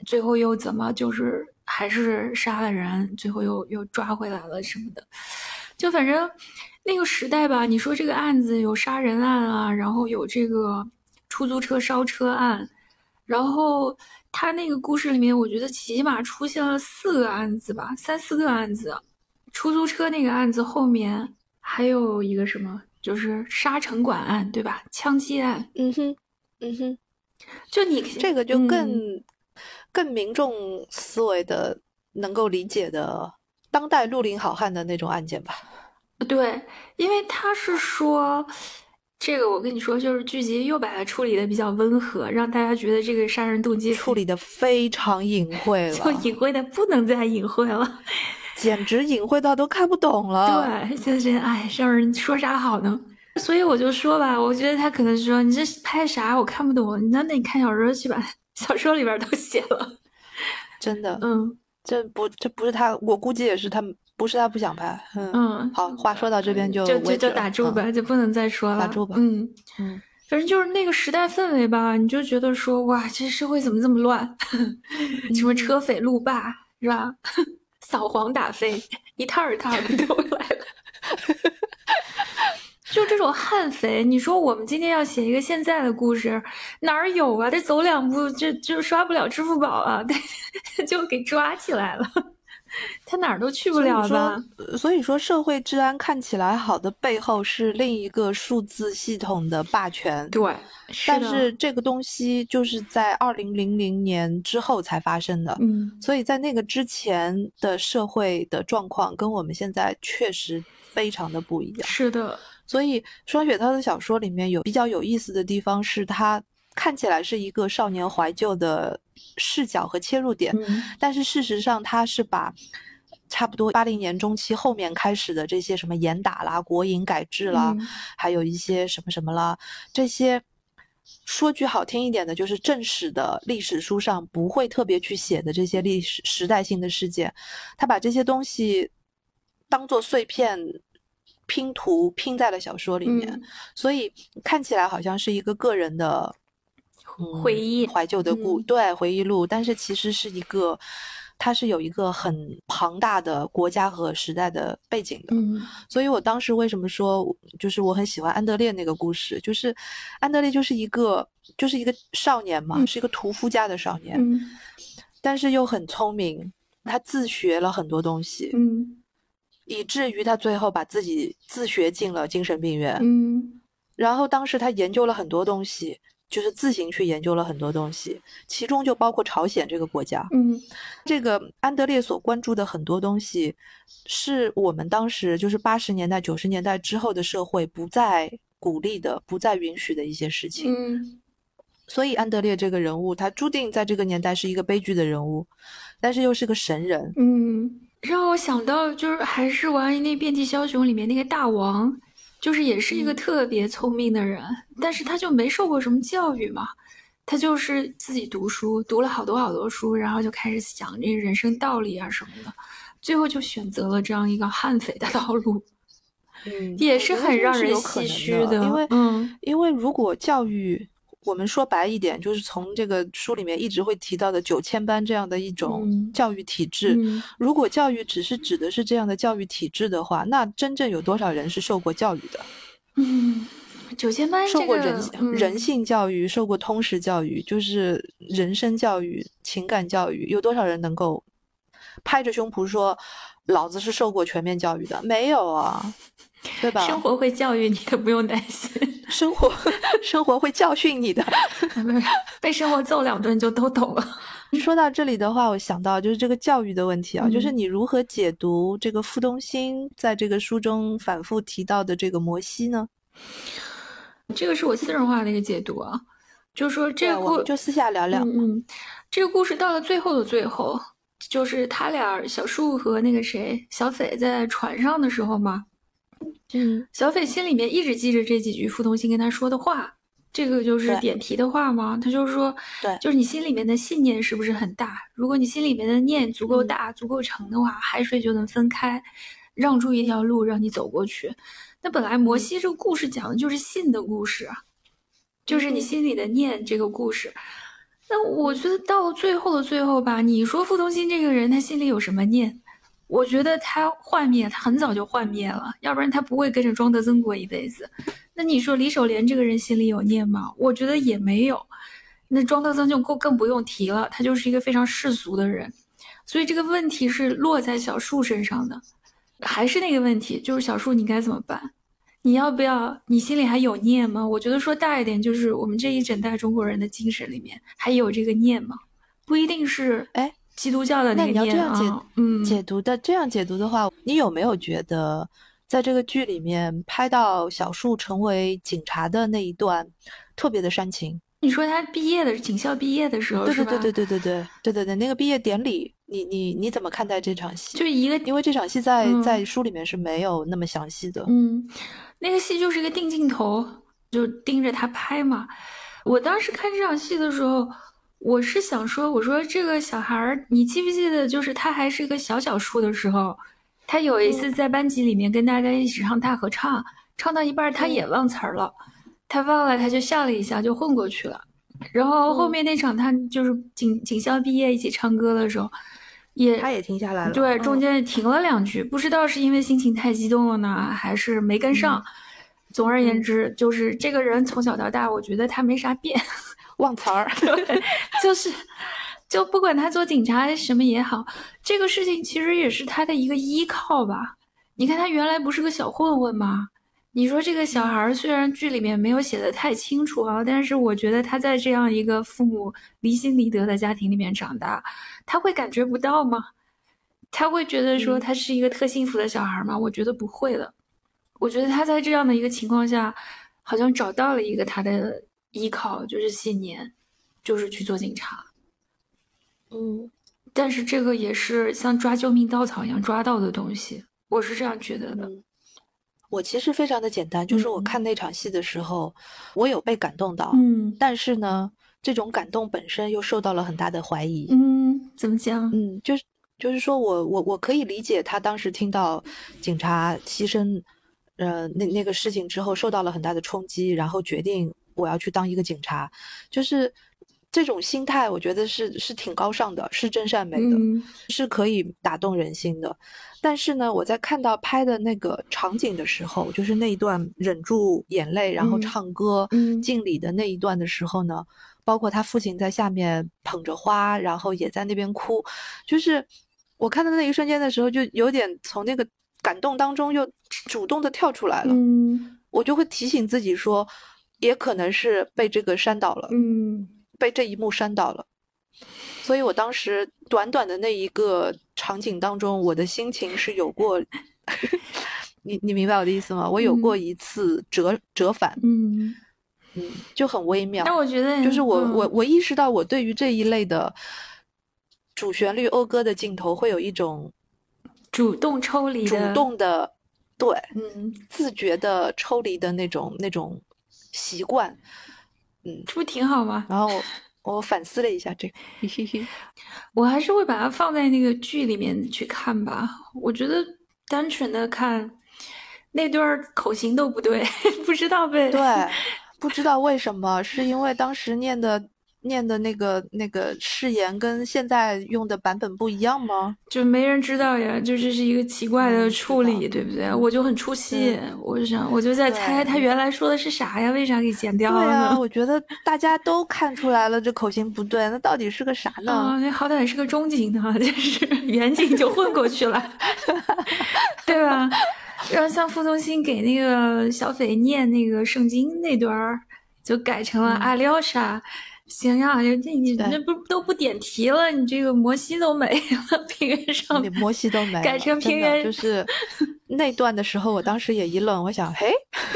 最后又怎么就是还是杀了人，最后又又抓回来了什么的，就反正那个时代吧，你说这个案子有杀人案啊，然后有这个出租车烧车案，然后他那个故事里面，我觉得起码出现了四个案子吧，三四个案子，出租车那个案子后面还有一个什么，就是沙城管案，对吧？枪击案，嗯哼，嗯哼。就你这个就更更民众思维的能够理解的当代绿林好汉的那种案件吧？对，因为他是说这个，我跟你说，就是剧集又把它处理的比较温和，让大家觉得这个杀人动机处理的非常隐晦 了，就隐晦的不能再隐晦了，简直隐晦到都看不懂了。对，就是哎，让人说啥好呢？所以我就说吧，我觉得他可能说你这拍啥，我看不懂。那那你看小说去吧，小说里边都写了，真的。嗯，这不这不是他，我估计也是他，不是他不想拍。嗯，好，话说到这边就就就打住吧，就不能再说了。打住吧。嗯嗯，反正就是那个时代氛围吧，你就觉得说哇，这社会怎么这么乱？什么车匪路霸是吧？扫黄打非，一套一套的都来了。就这种悍匪，你说我们今天要写一个现在的故事，哪儿有啊？得走两步就就刷不了支付宝啊，就给抓起来了，他哪儿都去不了吧？所以说，社会治安看起来好的背后是另一个数字系统的霸权。对，但是这个东西就是在二零零零年之后才发生的。嗯，所以在那个之前的社会的状况跟我们现在确实非常的不一样。是的。所以，双雪涛的小说里面有比较有意思的地方，是他看起来是一个少年怀旧的视角和切入点，但是事实上他是把差不多八零年中期后面开始的这些什么严打啦、国营改制啦，还有一些什么什么啦，这些说句好听一点的，就是正史的历史书上不会特别去写的这些历史时代性的事件，他把这些东西当做碎片。拼图拼在了小说里面，所以看起来好像是一个个人的回忆、怀旧的故对回忆录，但是其实是一个，它是有一个很庞大的国家和时代的背景的。嗯，所以我当时为什么说，就是我很喜欢安德烈那个故事，就是安德烈就是一个就是一个少年嘛，是一个屠夫家的少年，但是又很聪明，他自学了很多东西。嗯。以至于他最后把自己自学进了精神病院。嗯，然后当时他研究了很多东西，就是自行去研究了很多东西，其中就包括朝鲜这个国家。嗯，这个安德烈所关注的很多东西，是我们当时就是八十年代、九十年代之后的社会不再鼓励的、不再允许的一些事情。嗯，所以安德烈这个人物，他注定在这个年代是一个悲剧的人物，但是又是个神人。嗯。让我想到，就是还是王安忆那《遍地枭雄》里面那个大王，就是也是一个特别聪明的人，但是他就没受过什么教育嘛，他就是自己读书，读了好多好多书，然后就开始想这个人生道理啊什么的，最后就选择了这样一个悍匪的道路，嗯，也是很让人唏嘘的，因为，嗯，因为如果教育。我们说白一点，就是从这个书里面一直会提到的九千班这样的一种教育体制。如果教育只是指的是这样的教育体制的话，那真正有多少人是受过教育的？嗯，九千班受过人人性教育，受过通识教育，就是人生教育、情感教育，有多少人能够拍着胸脯说老子是受过全面教育的？没有啊。对吧？生活会教育你的，不用担心。生活，生活会教训你的，被生活揍两顿就都懂了。说到这里的话，我想到就是这个教育的问题啊，就是你如何解读这个傅东兴在这个书中反复提到的这个摩西呢？这个是我私人化的一个解读啊，就是说这个故就私下聊聊。嗯，这个故事到了最后的最后，就是他俩小树和那个谁小斐在船上的时候嘛。嗯，小斐心里面一直记着这几句傅东兴跟他说的话，这个就是点题的话吗？他就是说，对，就是你心里面的信念是不是很大？如果你心里面的念足够大、足够长的话，海水就能分开，让出一条路让你走过去。那本来摩西这个故事讲的就是信的故事啊，就是你心里的念这个故事。那我觉得到最后的最后吧，你说傅东新这个人他心里有什么念？我觉得他幻灭，他很早就幻灭了，要不然他不会跟着庄德增过一辈子。那你说李守廉这个人心里有念吗？我觉得也没有。那庄德增就更更不用提了，他就是一个非常世俗的人。所以这个问题是落在小树身上的，还是那个问题，就是小树你该怎么办？你要不要？你心里还有念吗？我觉得说大一点，就是我们这一整代中国人的精神里面还有这个念吗？不一定是哎。基督教的那个念啊，嗯，解读的这样解读的话，你有没有觉得，在这个剧里面拍到小树成为警察的那一段，特别的煽情？你说他毕业的警校毕业的时候，对对对对对对对对对对，那个毕业典礼，你你你怎么看待这场戏？就一个，因为这场戏在在书里面是没有那么详细的。嗯，那个戏就是一个定镜头，就盯着他拍嘛。我当时看这场戏的时候。我是想说，我说这个小孩儿，你记不记得，就是他还是一个小小树的时候，他有一次在班级里面跟大家一起唱大合唱，唱到一半他也忘词儿了，他忘了他就笑了一下就混过去了，然后后面那场他就是警警校毕业一起唱歌的时候，也他也停下来了，对，中间停了两句，不知道是因为心情太激动了呢，还是没跟上。总而言之，就是这个人从小到大，我觉得他没啥变。忘词儿，对，就是，就不管他做警察什么也好，这个事情其实也是他的一个依靠吧。你看他原来不是个小混混吗？你说这个小孩虽然剧里面没有写的太清楚啊，但是我觉得他在这样一个父母离心离德的家庭里面长大，他会感觉不到吗？他会觉得说他是一个特幸福的小孩吗？我觉得不会的。我觉得他在这样的一个情况下，好像找到了一个他的。依靠就是信念，就是去做警察。嗯，但是这个也是像抓救命稻草一样抓到的东西，我是这样觉得的。我其实非常的简单，就是我看那场戏的时候，我有被感动到。嗯，但是呢，这种感动本身又受到了很大的怀疑。嗯，怎么讲？嗯，就是就是说我我我可以理解他当时听到警察牺牲，呃，那那个事情之后受到了很大的冲击，然后决定。我要去当一个警察，就是这种心态，我觉得是是挺高尚的，是真善美的，是可以打动人心的。但是呢，我在看到拍的那个场景的时候，就是那一段忍住眼泪然后唱歌敬礼的那一段的时候呢，包括他父亲在下面捧着花，然后也在那边哭，就是我看到那一瞬间的时候，就有点从那个感动当中又主动的跳出来了。我就会提醒自己说。也可能是被这个煽倒了，嗯，被这一幕煽倒了，所以我当时短短的那一个场景当中，我的心情是有过，你你明白我的意思吗？我有过一次折折返，嗯嗯，就很微妙。但我觉得，就是我我我意识到，我对于这一类的主旋律讴歌的镜头，会有一种主动抽离、主动的，对，嗯，自觉的抽离的那种那种。习惯，嗯，这不挺好吗？然后我反思了一下这个，我还是会把它放在那个剧里面去看吧。我觉得单纯的看那段口型都不对，不知道被？对，不知道为什么，是因为当时念的。念的那个那个誓言跟现在用的版本不一样吗？就没人知道呀，就这是一个奇怪的处理，对不对？我就很出戏，我就想，我就在猜他原来说的是啥呀？为啥给剪掉了呢？我觉得大家都看出来了，这口型不对，那到底是个啥呢？啊，那好歹是个中景呢，就是远景就混过去了，对吧？然后像傅东兴给那个小斐念那个圣经那段儿，就改成了阿廖沙。行呀，你你那不都不点题了？你这个摩西都没了，平原上摩西都没，改成平原就是 那段的时候，我当时也一愣，我想，嘿，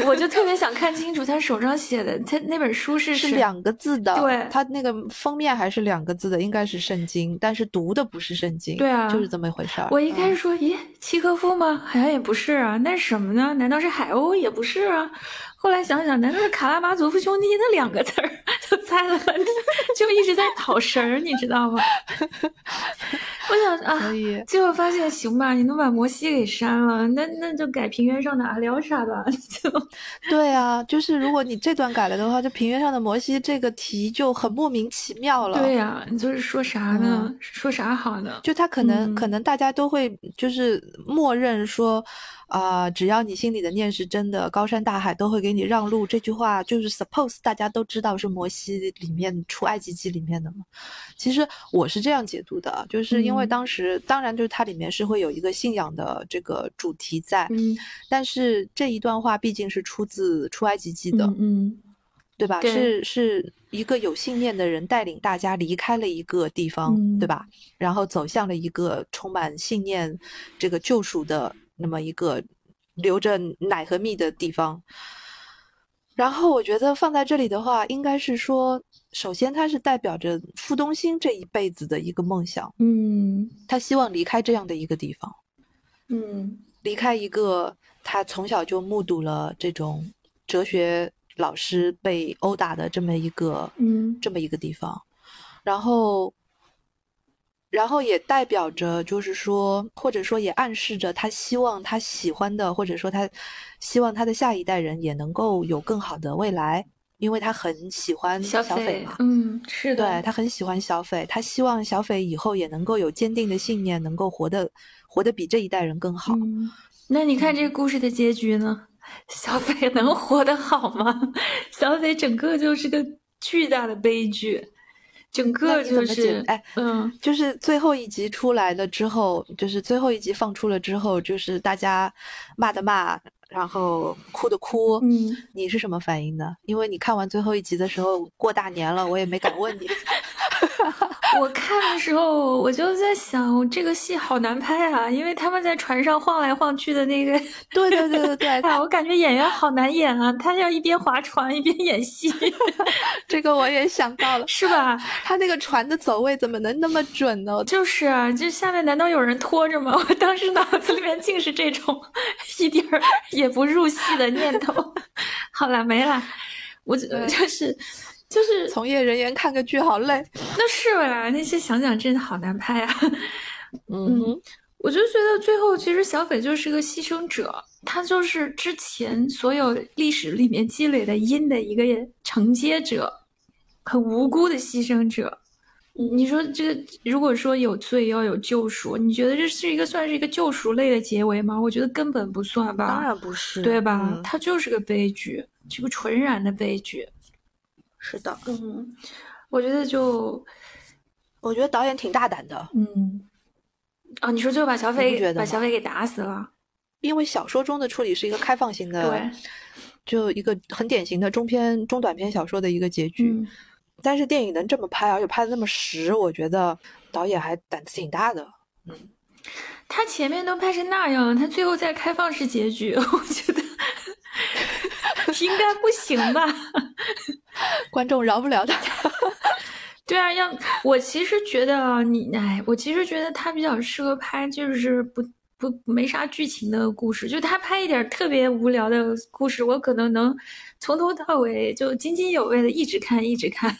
我就特别 想看清楚他手上写的，他那本书是是两个字的，对，他那个封面还是两个字的，应该是圣经，但是读的不是圣经，对啊，就是这么一回事儿。我一开始说，咦，契诃夫吗？好像也不是啊，那是什么呢？难道是海鸥？也不是啊。后来想想，难道是卡拉马佐夫兄弟那两个字儿？就猜了，就一直在跑神儿，你知道吗？我想啊，最后发现行吧，你能把摩西给删了，那那就改平原上的阿廖沙吧。就对啊，就是如果你这段改了的话，就平原上的摩西这个题就很莫名其妙了。对呀、你就是说啥呢？说啥好呢？就他可能、嗯可能大家都会就是默认说，啊、只要你心里的念是真的，高山大海都会给你让路。这句话就是 suppose 大家都知道是摩西里面出埃及记里面的嘛。其实我是这样解读的，就是因为嗯当时、当然就是它里面是会有一个信仰的这个主题在，嗯但是这一段话毕竟是出自出埃及记的，嗯嗯对吧？对是是一个有信念的人带领大家离开了一个地方，嗯对吧？然后走向了一个充满信念、这个救赎的那么一个留着奶和蜜的地方。然后我觉得放在这里的话，应该是说，首先它是代表着傅东兴这一辈子的一个梦想，嗯他希望离开这样的一个地方。嗯离开一个他从小就目睹了这种哲学老师被殴打的这么一个嗯这么一个地方，然后，然后也代表着就是说，或者说也暗示着他希望他喜欢的，或者说他希望他的下一代人也能够有更好的未来，因为他很喜欢小小斐嘛。嗯是的，对他很喜欢小斐，他希望小斐以后也能够有坚定的信念，能够活得活得比这一代人更好。嗯，那你看这个故事的结局呢？小斐能活得好吗？小斐整个就是个巨大的悲剧，整个就是，哎，嗯就是最后一集出来了之后，就是最后一集放出了之后，就是大家骂的骂，然后哭的哭。嗯，你是什么反应呢？因为你看完最后一集的时候，过大年了，我也没敢问你。我看的时候我就在想，这个戏好难拍啊，因为他们在船上晃来晃去的那个，对对对对对，哎，我感觉演员好难演啊，他要一边划船一边演戏，这个我也想到了，是吧？他那个船的走位怎么能那么准呢？就是啊，这下面难道有人拖着吗？我当时脑子里面尽是这种一点儿也不入戏的念头。好了，没了，我就是就是从业人员看个剧好累。那是吧？那些想想真的好难拍啊。嗯，我就觉得最后其实小斐就是个牺牲者，他就是之前所有历史里面积累的因的一个承接者，很无辜的牺牲者。你说这个，如果说有罪要有救赎，你觉得这是一个算是一个救赎类的结尾吗？我觉得根本不算吧，当然不是，对吧？嗯它就是个悲剧，这个纯然的悲剧。是的，嗯，我觉得就我觉得导演挺大胆的，嗯，哦，你说最后把小斐把小斐给打死了，因为小说中的处理是一个开放型的，对，就一个很典型的中篇、中短篇小说的一个结局。嗯。但是电影能这么拍，而且拍的那么实，我觉得导演还胆子挺大的。嗯。他前面都拍成那样，他最后再开放式结局，我觉得应该不行吧？观众饶不了他。对啊，要我其实觉得啊，你哎，我其实觉得他比较适合拍就是不不没啥剧情的故事，就他拍一点特别无聊的故事，我可能能从头到尾就津津有味的一直看一直看，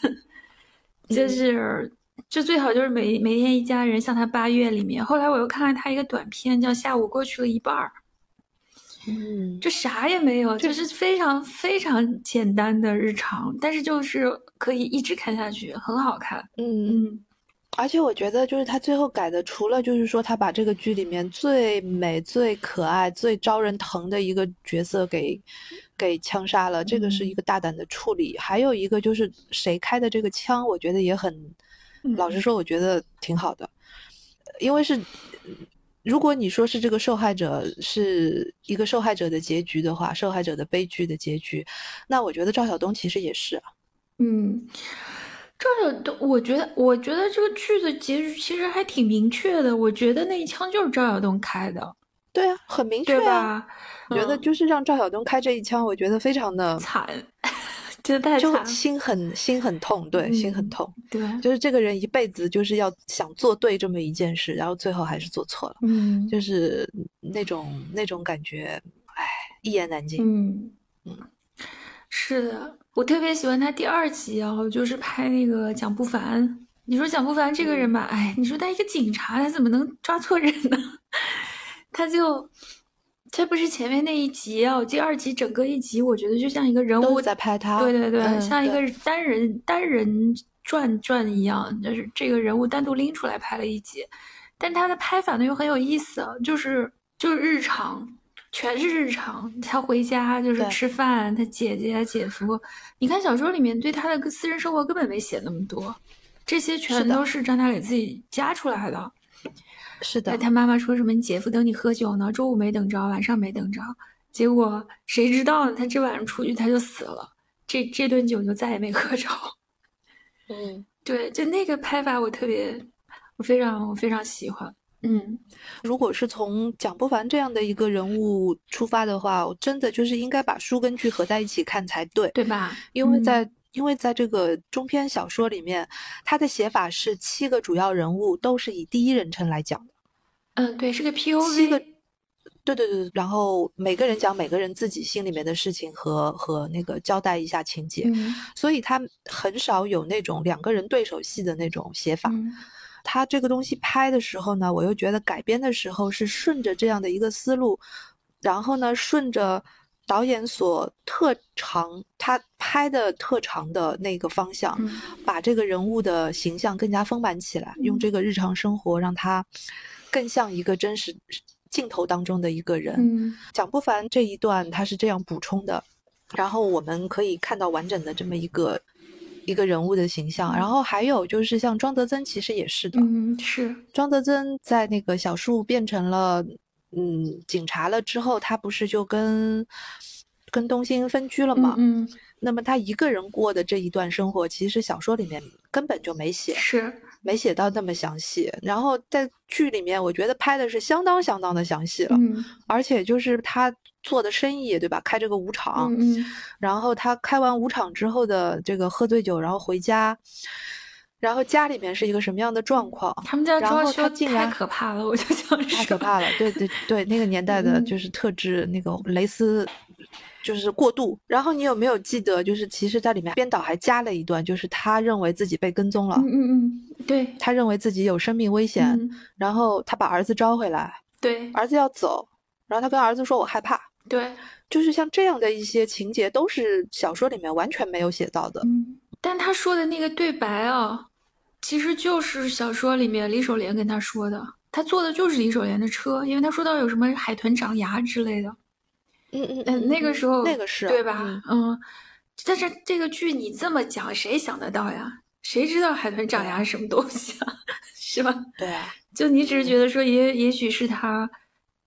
就是。就最好就是每每天一家人，像他八月里面。后来我又看了他一个短片，叫《下午过去了一半儿》，嗯，就啥也没有，就是非常非常简单的日常，但是就是可以一直看下去，很好看。嗯，嗯而且我觉得就是他最后改的，除了就是说他把这个剧里面最美、最可爱、最招人疼的一个角色给给枪杀了，这个是一个大胆的处理。还有一个就是谁开的这个枪，我觉得也很，老实说，我觉得挺好的，因为是。如果你说是这个受害者是一个受害者的结局的话，受害者的悲剧的结局，那我觉得赵晓东其实也是啊。嗯，赵晓东，我觉得我觉得这个剧的结局其实还挺明确的，我觉得那一枪就是赵晓东开的，对啊，很明确对啊。吧？我觉得嗯就是让赵晓东开这一枪，我觉得非常的惨，真的太就。心很心很痛，对，心很嗯痛。对，就是这个人一辈子就是要想做对这么一件事，然后最后还是做错了，嗯，就是那种那种感觉，唉，一言难尽。嗯嗯，是的，我特别喜欢他第二集啊，就是拍那个蒋不凡，你说蒋不凡这个人吧，哎，你说他一个警察，他怎么能抓错人呢？他就，这不是前面那一集啊，第二集整个一集，我觉得就像一个人物在拍他，对对对，像一个单人单人转转一样，就是这个人物单独拎出来拍了一集，但他的拍法呢又很有意思，就是就是日常，全是日常。他回家就是吃饭，他姐姐姐夫，你看小说里面对他的私人生活根本没写那么多。这些全都是张大磊自己加出来的，是的。他妈妈说什么？你姐夫等你喝酒呢，中午没等着，晚上没等着，结果谁知道呢？他这晚上出去他就死了，这这顿酒就再也没喝着。嗯，对，就那个拍法我特别，我非常我非常喜欢。嗯，如果是从蒋不凡这样的一个人物出发的话，我真的就是应该把书跟剧合在一起看才对，对吧？因为在。因为在这个中篇小说里面，他的写法是七个主要人物都是以第一人称来讲的。嗯，对，是个 P O V。七个，对对对，然后每个人讲每个人自己心里面的事情和和那个交代一下情节，所以他很少有那种两个人对手戏的那种写法。他这个东西拍的时候呢，我又觉得改编的时候是顺着这样的一个思路，然后呢，顺着。导演所特长，他拍的特长的那个方向，把这个人物的形象更加丰满起来，用这个日常生活让他更像一个真实镜头当中的一个人。蒋不凡这一段他是这样补充的，然后我们可以看到完整的这么一个一个人物的形象。然后还有就是像庄德增，其实也是的，嗯是庄德增在那个小树变成了。嗯，警察了之后，他不是就跟跟东兴分居了吗？嗯，那么他一个人过的这一段生活，其实小说里面根本就没写，是没写到那么详细。然后在剧里面，我觉得拍的是相当相当的详细了，嗯，而且就是他做的生意，对吧？开这个舞场，嗯，然后他开完舞场之后的这个喝醉酒，然后回家。然后家里面是一个什么样的状况？他们家装修太可怕了，我就想说太可怕了。对对对，那个年代的就是特制那个蕾丝，就是过度。然后你有没有记得，就是其实在里面编导还加了一段，就是他认为自己被跟踪了。嗯嗯嗯，对，他认为自己有生命危险，然后他把儿子招回来。对，儿子要走，然后他跟儿子说：“我害怕。”对，就是像这样的一些情节，都是小说里面完全没有写到的。嗯，但他说的那个对白啊。其实就是小说里面李守莲跟他说的，他坐的就是李守莲的车，因为他说到有什么海豚长牙之类的。嗯嗯嗯，那个时候那个是对吧？嗯，但是这个剧你这么讲，谁想得到呀？谁知道海豚长牙是什么东西啊？是吧？对啊，就你只是觉得说，也也许是他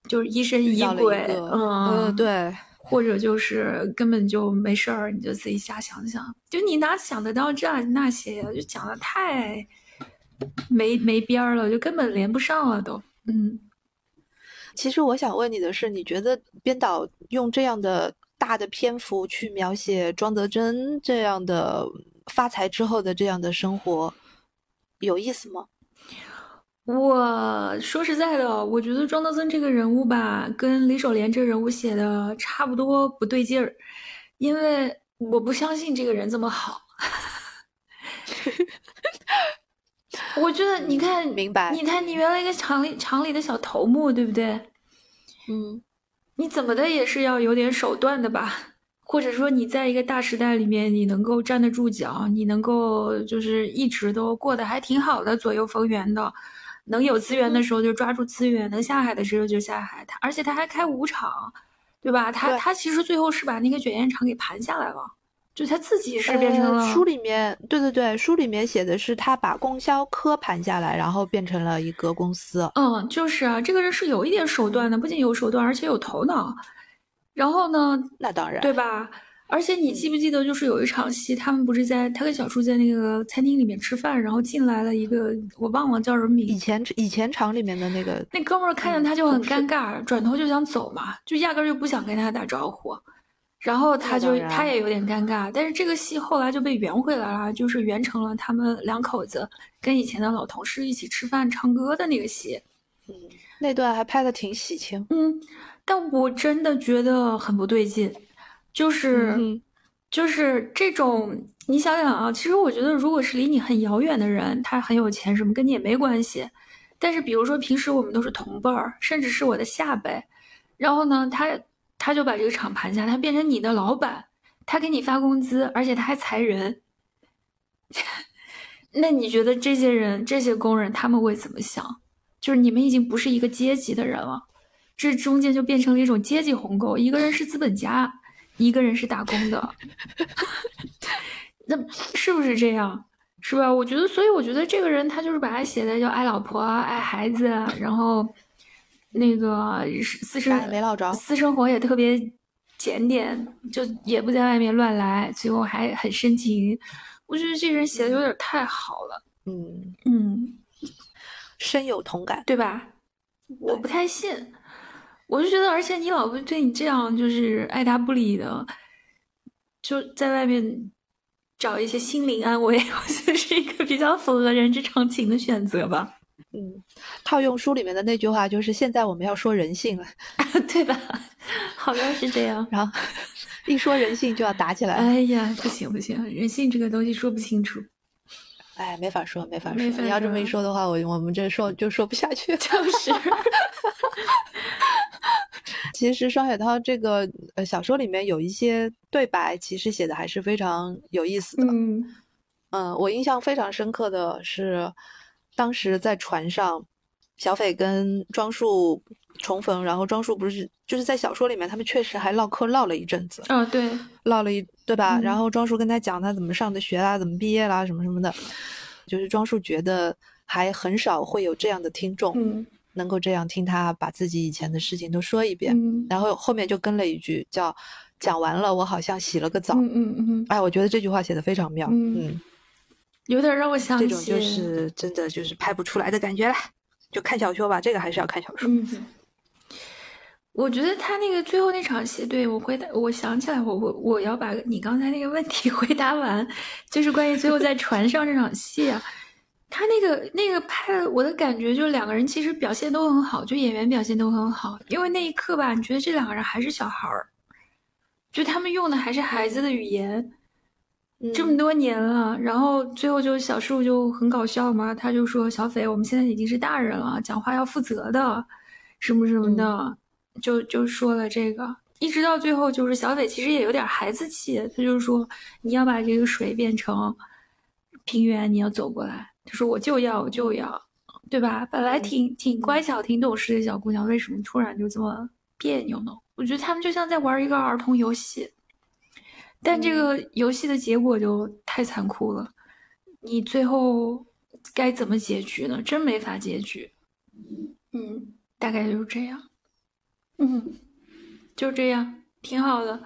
就是疑神疑鬼，嗯，对。或者就是根本就没事儿，你就自己瞎想想。就你哪想得到这那些呀？就讲的太没没边儿了，就根本连不上了都。嗯，其实我想问你的是，你觉得编导用这样的大的篇幅去描写庄德珍这样的发财之后的这样的生活，有意思吗？我说实在的，我觉得庄德森这个人物吧，跟李守莲这人物写的差不多不对劲儿，因为我不相信这个人这么好。我觉得你看，明白？你看，你原来一个厂里厂里的小头目，对不对？嗯，你怎么的也是要有点手段的吧？或者说你在一个大时代里面，你能够站得住脚，你能够就是一直都过得还挺好的，左右逢源的。能有资源的时候就抓住资源，能下海的时候就下海。他而且他还开舞场，对吧？他他其实最后是把那个卷烟厂给盘下来了，就他自己是变成了。书里面，对对对，书里面写的是他把供销科盘下来，然后变成了一个公司。嗯，就是啊，这个人是有一点手段的，不仅有手段，而且有头脑。然后呢？那当然，对吧？而且你记不记得，就是有一场戏，他们不是在他跟小树在那个餐厅里面吃饭，然后进来了一个我忘了叫什么名。以前以前厂里面的那个那哥们儿看见他就很尴尬，转头就想走嘛，就压根儿就不想跟他打招呼。然后他就他也有点尴尬，但是这个戏后来就被圆回来了，就是圆成了他们两口子跟以前的老同事一起吃饭唱歌的那个戏。嗯，那段还拍的挺喜庆。嗯，但我真的觉得很不对劲。就是，就是这种，你想想啊，其实我觉得，如果是离你很遥远的人，他很有钱，什么跟你也没关系。但是，比如说平时我们都是同辈儿，甚至是我的下辈，然后呢，他他就把这个厂盘下，他变成你的老板，他给你发工资，而且他还裁人。那你觉得这些人、这些工人他们会怎么想？就是你们已经不是一个阶级的人了，这中间就变成了一种阶级鸿沟，一个人是资本家。一个人是打工的，那是不是这样？是吧？我觉得，所以我觉得这个人他就是把他写的叫爱老婆、爱孩子，然后那个私生没落着，私生活也特别检点，就也不在外面乱来，最后还很深情。我觉得这人写的有点太好了。嗯嗯，深有同感，对吧？我不太信。我就觉得，而且你老公对你这样，就是爱答不理的，就在外面找一些心灵安慰，我觉得是一个比较符合人之常情的选择吧。嗯，套用书里面的那句话，就是现在我们要说人性了，对吧？好像是这样。然后一说人性就要打起来。哎呀，不行不行，人性这个东西说不清楚。哎，没法说，没法说。你要这么一说的话，我我们这说就说不下去。就是。其实双雪涛这个呃小说里面有一些对白，其实写的还是非常有意思的。嗯嗯，我印象非常深刻的是，当时在船上，小斐跟庄树重逢，然后庄树不是就是在小说里面，他们确实还唠嗑唠了一阵子。啊，对，唠了一对吧？然后庄树跟他讲他怎么上的学啦，怎么毕业啦，什么什么的，就是庄树觉得还很少会有这样的听众。嗯。能够这样听他把自己以前的事情都说一遍，然后后面就跟了一句叫“讲完了，我好像洗了个澡”。嗯嗯嗯，哎，我觉得这句话写的非常妙。嗯，有点让我想起这种就是真的就是拍不出来的感觉了。就看小说吧，这个还是要看小说。嗯，我觉得他那个最后那场戏，对我回答，我想起来，我我我要把你刚才那个问题 回答完，就是关于最后在船上这场戏啊。他那个那个拍的，我的感觉就是两个人其实表现都很好，就演员表现都很好。因为那一刻吧，你觉得这两个人还是小孩儿，就他们用的还是孩子的语言，这么多年了。然后最后就小树就很搞笑嘛，他就说：“小斐，我们现在已经是大人了，讲话要负责的，什么什么的。”就就说了这个，一直到最后就是小斐其实也有点孩子气，他就说：“你要把这个水变成平原，你要走过来。”他说：“我就要，我就要，对吧？本来挺挺乖巧、挺懂事的小姑娘，为什么突然就这么别扭呢？我觉得他们就像在玩一个儿童游戏，但这个游戏的结果就太残酷了。你最后该怎么结局呢？真没法结局。嗯，大概就是这样。嗯，就这样，挺好的。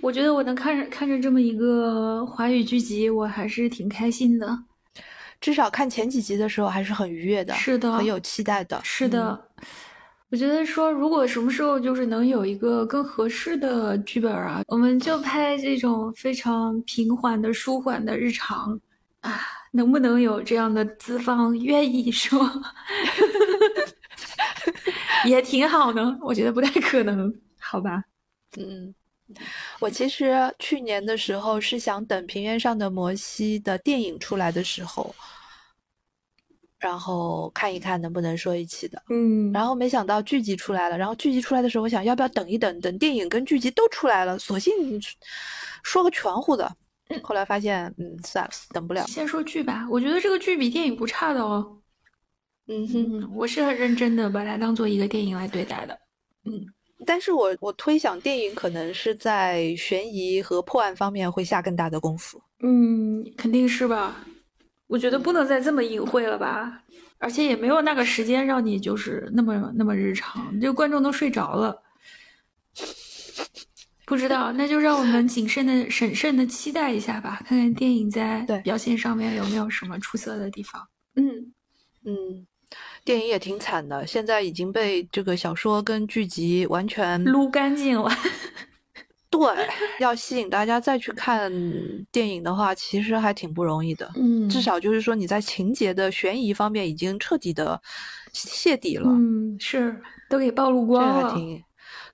我觉得我能看着看着这么一个华语剧集，我还是挺开心的。”至少看前几集的时候还是很愉悦的，是的，很有期待的。是的，我觉得说，如果什么时候就是能有一个更合适的剧本啊，我们就拍这种非常平缓的、舒缓的日常啊，能不能有这样的资方愿意说，也挺好的。我觉得不太可能，好吧？嗯。我其实去年的时候是想等《平原上的摩西》的电影出来的时候，然后看一看能不能说一起的。嗯，然后没想到剧集出来了，然后剧集出来的时候，我想要不要等一等，等电影跟剧集都出来了，索性说个全乎的。后来发现，嗯，算了，等不了。先说剧吧，我觉得这个剧比电影不差的哦。嗯哼，我是很认真的把它当做一个电影来对待的。嗯。但是我我推想电影可能是在悬疑和破案方面会下更大的功夫。嗯，肯定是吧。我觉得不能再这么隐晦了吧，而且也没有那个时间让你就是那么那么日常，这观众都睡着了。不知道，那就让我们谨慎的、审慎的期待一下吧，看看电影在表现上面有没有什么出色的地方。嗯嗯。电影也挺惨的，现在已经被这个小说跟剧集完全撸干净了。对，要吸引大家再去看电影的话，其实还挺不容易的。嗯，至少就是说你在情节的悬疑方面已经彻底的泄底了。嗯，是都给暴露光了。这还挺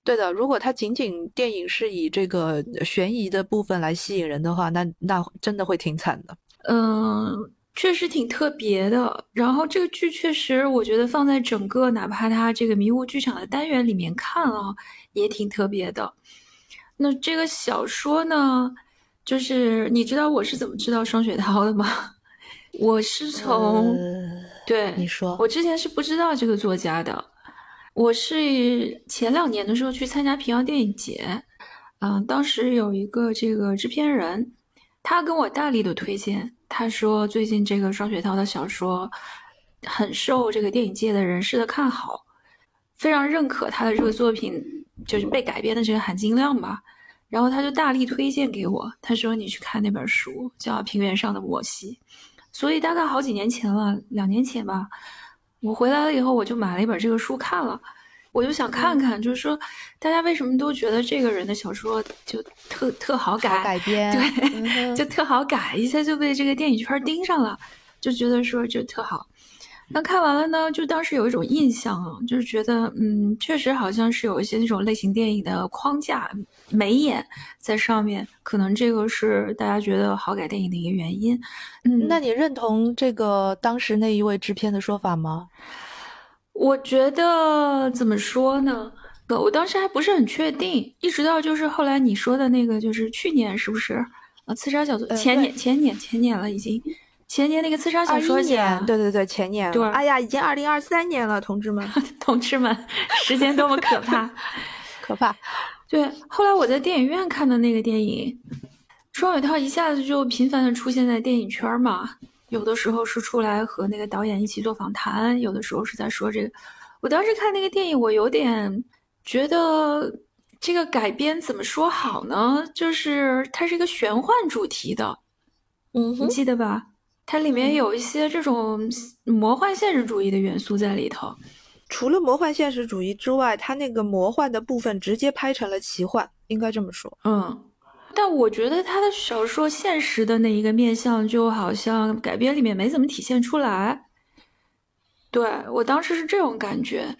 对的，如果它仅仅电影是以这个悬疑的部分来吸引人的话，那那真的会挺惨的。嗯，确实挺特别的。然后这个剧确实，我觉得放在整个哪怕它这个迷雾剧场的单元里面看啊，也挺特别的。那这个小说呢，就是你知道我是怎么知道双雪涛的吗？我是从对你说，我之前是不知道这个作家的。我是前两年的时候去参加平遥电影节，嗯，当时有一个这个制片人，他跟我大力的推荐，他说最近这个双雪涛的小说很受这个电影界的人士的看好，非常认可他的这个作品，就是被改编的这个含金量吧。然后他就大力推荐给我，他说你去看那本书，叫《平原上的摩西》。所以大概好几年前了，两年前吧。我回来了以后，我就买了一本这个书看了，我就想看看，就是说大家为什么都觉得这个人的小说就特特好改改编，对，就特好改，一下就被这个电影圈盯上了，就觉得说就特好。那看完了呢，就当时有一种印象啊，就是觉得，嗯，确实好像是有一些那种类型电影的框架、眉眼在上面，可能这个是大家觉得好改电影的一个原因。嗯，那你认同这个当时那一位制片的说法吗？我觉得怎么说呢？我当时还不是很确定，一直到就是后来你说的那个，就是去年是不是啊？刺杀小组前年、前年、前年了已经。前年那个刺杀小说年，对对对，前年。对，哎呀，已经二零二三年了，同志们，同志们，时间多么可怕，可怕。对，后来我在电影院看的那个电影，双雪涛一下子就频繁的出现在电影圈嘛，有的时候是出来和那个导演一起做访谈，有的时候是在说这个。我当时看那个电影，我有点觉得这个改编怎么说好呢？就是它是一个玄幻主题的，嗯，你记得吧？它里面有一些这种魔幻现实主义的元素在里头。除了魔幻现实主义之外，它那个魔幻的部分直接拍成了奇幻，应该这么说。嗯，但我觉得他的小说现实的那一个面相，就好像改编里面没怎么体现出来。对我当时是这种感觉，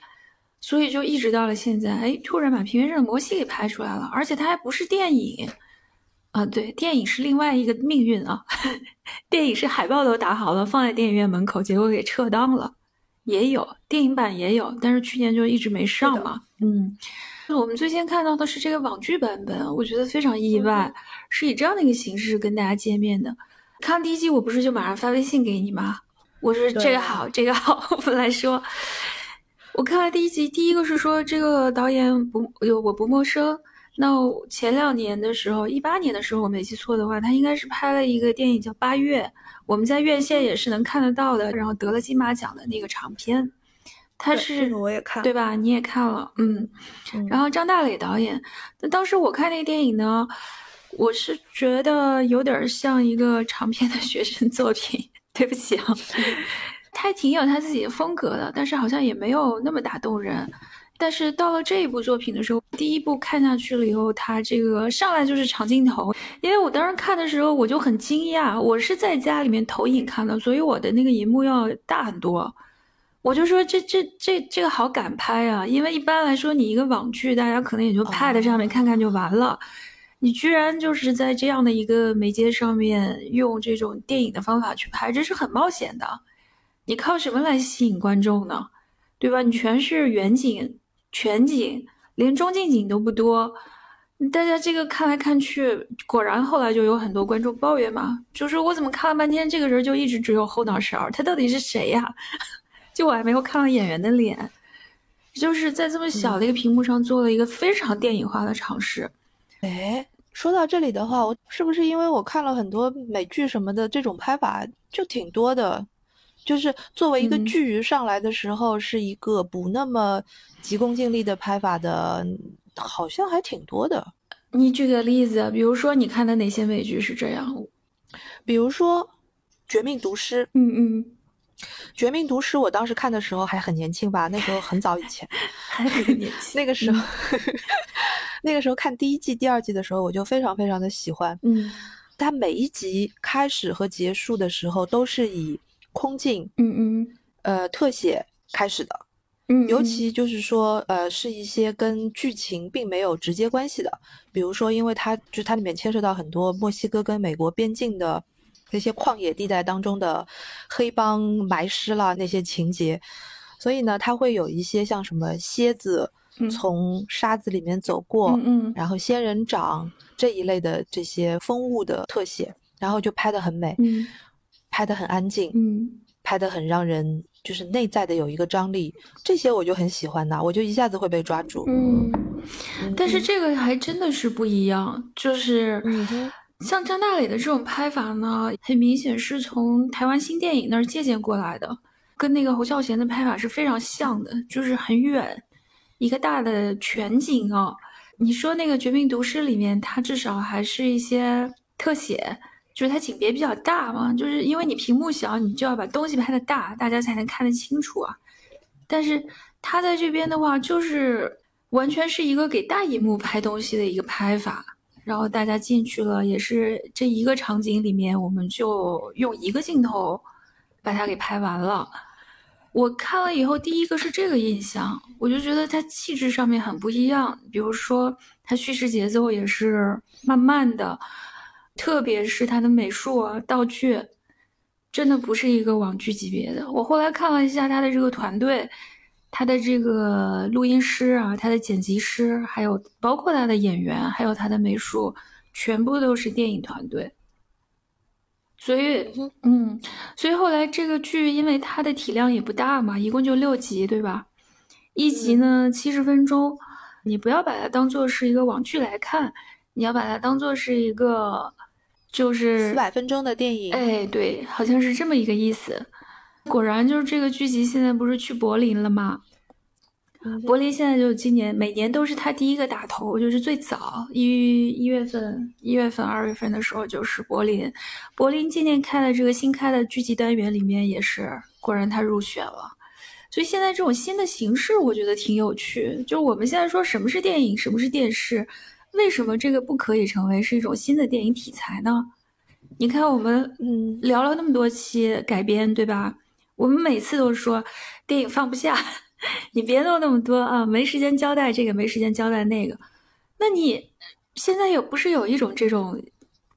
所以就一直到了现在，哎，突然把《平原上的摩西》给拍出来了，而且它还不是电影。啊，对，电影是另外一个命运啊。电影是海报都打好了，放在电影院门口，结果给撤档了。也有电影版也有，但是去年就一直没上嘛。嗯，我们最先看到的是这个网剧版本，我觉得非常意外，是以这样的一个形式跟大家见面的。看第一集，我不是就马上发微信给你吗？我说这个好，这个好。我们来说，我看了第一集，第一个是说这个导演不，我不陌生。那前两年的时候，一八年的时候，我没记错的话，他应该是拍了一个电影叫《八月》，我们在院线也是能看得到的，然后得了金马奖的那个长片。他是这个我也看，对吧？你也看了，嗯。然后张大磊导演，那当时我看那个电影呢，我是觉得有点像一个长篇的学生作品。对不起啊，他还挺有他自己的风格的，但是好像也没有那么打动人。但是到了这一部作品的时候，第一部看下去了以后，它这个上来就是长镜头。因为我当时看的时候，我就很惊讶，我是在家里面投影看的，所以我的那个荧幕要大很多。我就说这这这这个好敢拍啊！因为一般来说，你一个网剧，大家可能也就 Pad 上面看看就完了，你居然就是在这样的一个媒介上面用这种电影的方法去拍，这是很冒险的。你靠什么来吸引观众呢？对吧？你全是远景。全景连中近景都不多，大家这个看来看去，果然后来就有很多观众抱怨嘛，就是我怎么看了半天，这个人就一直只有后脑勺，他到底是谁呀？就我还没有看到演员的脸，就是在这么小的一个屏幕上做了一个非常电影化的尝试。哎，说到这里的话，我是不是因为我看了很多美剧什么的，这种拍法就挺多的？就是作为一个剧上来的时候，是一个不那么急功近利的拍法的，好像还挺多的。你举个例子，比如说你看的哪些美剧是这样？比如说《绝命毒师》。嗯嗯，《绝命毒师》我当时看的时候还很年轻吧？那时候很早以前，还很年轻。那个时候，那个时候看第一季、第二季的时候，我就非常非常的喜欢。嗯，它每一集开始和结束的时候都是以。空镜，嗯嗯，呃，特写开始的，嗯，尤其就是说，呃，是一些跟剧情并没有直接关系的，比如说，因为它就它里面牵涉到很多墨西哥跟美国边境的那些旷野地带当中的黑帮埋尸啦那些情节，所以呢，它会有一些像什么蝎子从沙子里面走过，嗯，然后仙人掌这一类的这些风物的特写，然后就拍得很美，嗯，拍得很安静，嗯。拍的很让人就是内在的有一个张力，这些我就很喜欢呐，我就一下子会被抓住。嗯，但是这个还真的是不一样，就是像张大磊的这种拍法呢，很明显是从台湾新电影那儿借鉴过来的，跟那个侯孝贤的拍法是非常像的，就是很远，一个大的全景啊。你说那个《绝命毒师》里面，它至少还是一些特写。就是它景别比较大嘛，就是因为你屏幕小，你就要把东西拍的大，大家才能看得清楚啊。但是它在这边的话，就是完全是一个给大荧幕拍东西的一个拍法。然后大家进去了，也是这一个场景里面，我们就用一个镜头把它给拍完了。我看了以后，第一个是这个印象，我就觉得它气质上面很不一样。比如说，它叙事节奏也是慢慢的。特别是它的美术啊、道具，真的不是一个网剧级别的。我后来看了一下他的这个团队，他的这个录音师啊、他的剪辑师，还有包括他的演员，还有他的美术，全部都是电影团队。所以，嗯，所以后来这个剧，因为它的体量也不大嘛，一共就六集，对吧？一集呢七十分钟，你不要把它当做是一个网剧来看，你要把它当做是一个。就是四百分钟的电影，哎，对，好像是这么一个意思。果然，就是这个剧集现在不是去柏林了吗？柏林现在就今年每年都是他第一个打头，就是最早一一月份、一月份、二月份的时候就是柏林。柏林今年开的这个新开的剧集单元里面也是，果然他入选了。所以现在这种新的形式，我觉得挺有趣。就我们现在说什么是电影，什么是电视。为什么这个不可以成为是一种新的电影题材呢？你看，我们嗯聊了那么多期改编，对吧？我们每次都说电影放不下，你别弄那么多啊，没时间交代这个，没时间交代那个。那你现在有不是有一种这种，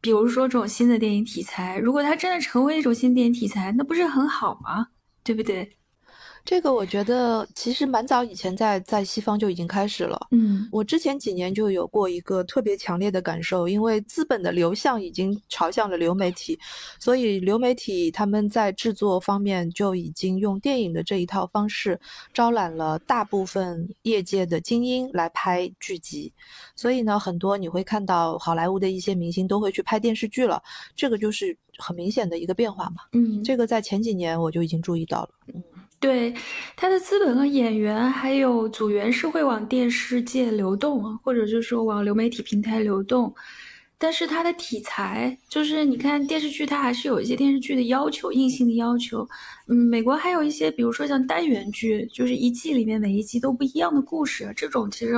比如说这种新的电影题材，如果它真的成为一种新电影题材，那不是很好吗？对不对？这个我觉得其实蛮早以前在在西方就已经开始了。嗯，我之前几年就有过一个特别强烈的感受，因为资本的流向已经朝向了流媒体，所以流媒体他们在制作方面就已经用电影的这一套方式招揽了大部分业界的精英来拍剧集，所以呢，很多你会看到好莱坞的一些明星都会去拍电视剧了，这个就是很明显的一个变化嘛。嗯，这个在前几年我就已经注意到了。嗯。对，他的资本和演员还有组员是会往电视界流动，或者就是说往流媒体平台流动，但是它的题材就是你看电视剧，它还是有一些电视剧的要求，硬性的要求。嗯，美国还有一些，比如说像单元剧，就是一季里面每一集都不一样的故事，这种其实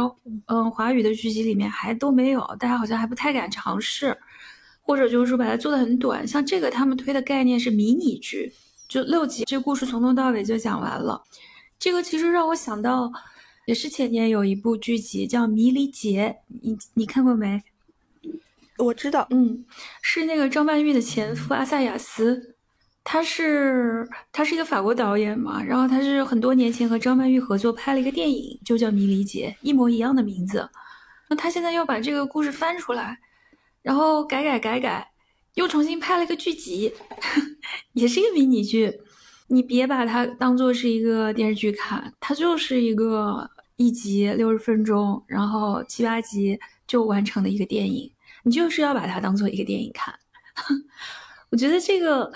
嗯华语的剧集里面还都没有，大家好像还不太敢尝试，或者就是说把它做的很短，像这个他们推的概念是迷你剧。就六集，这故事从头到尾就讲完了。这个其实让我想到，也是前年有一部剧集叫《迷离劫》，你你看过没？我知道，嗯，是那个张曼玉的前夫阿萨亚斯，他是他是一个法国导演嘛，然后他是很多年前和张曼玉合作拍了一个电影，就叫《迷离劫》，一模一样的名字。那他现在要把这个故事翻出来，然后改改改改。又重新拍了一个剧集，也是一个迷你剧。你别把它当做是一个电视剧看，它就是一个一集六十分钟，然后七八集就完成的一个电影。你就是要把它当做一个电影看。我觉得这个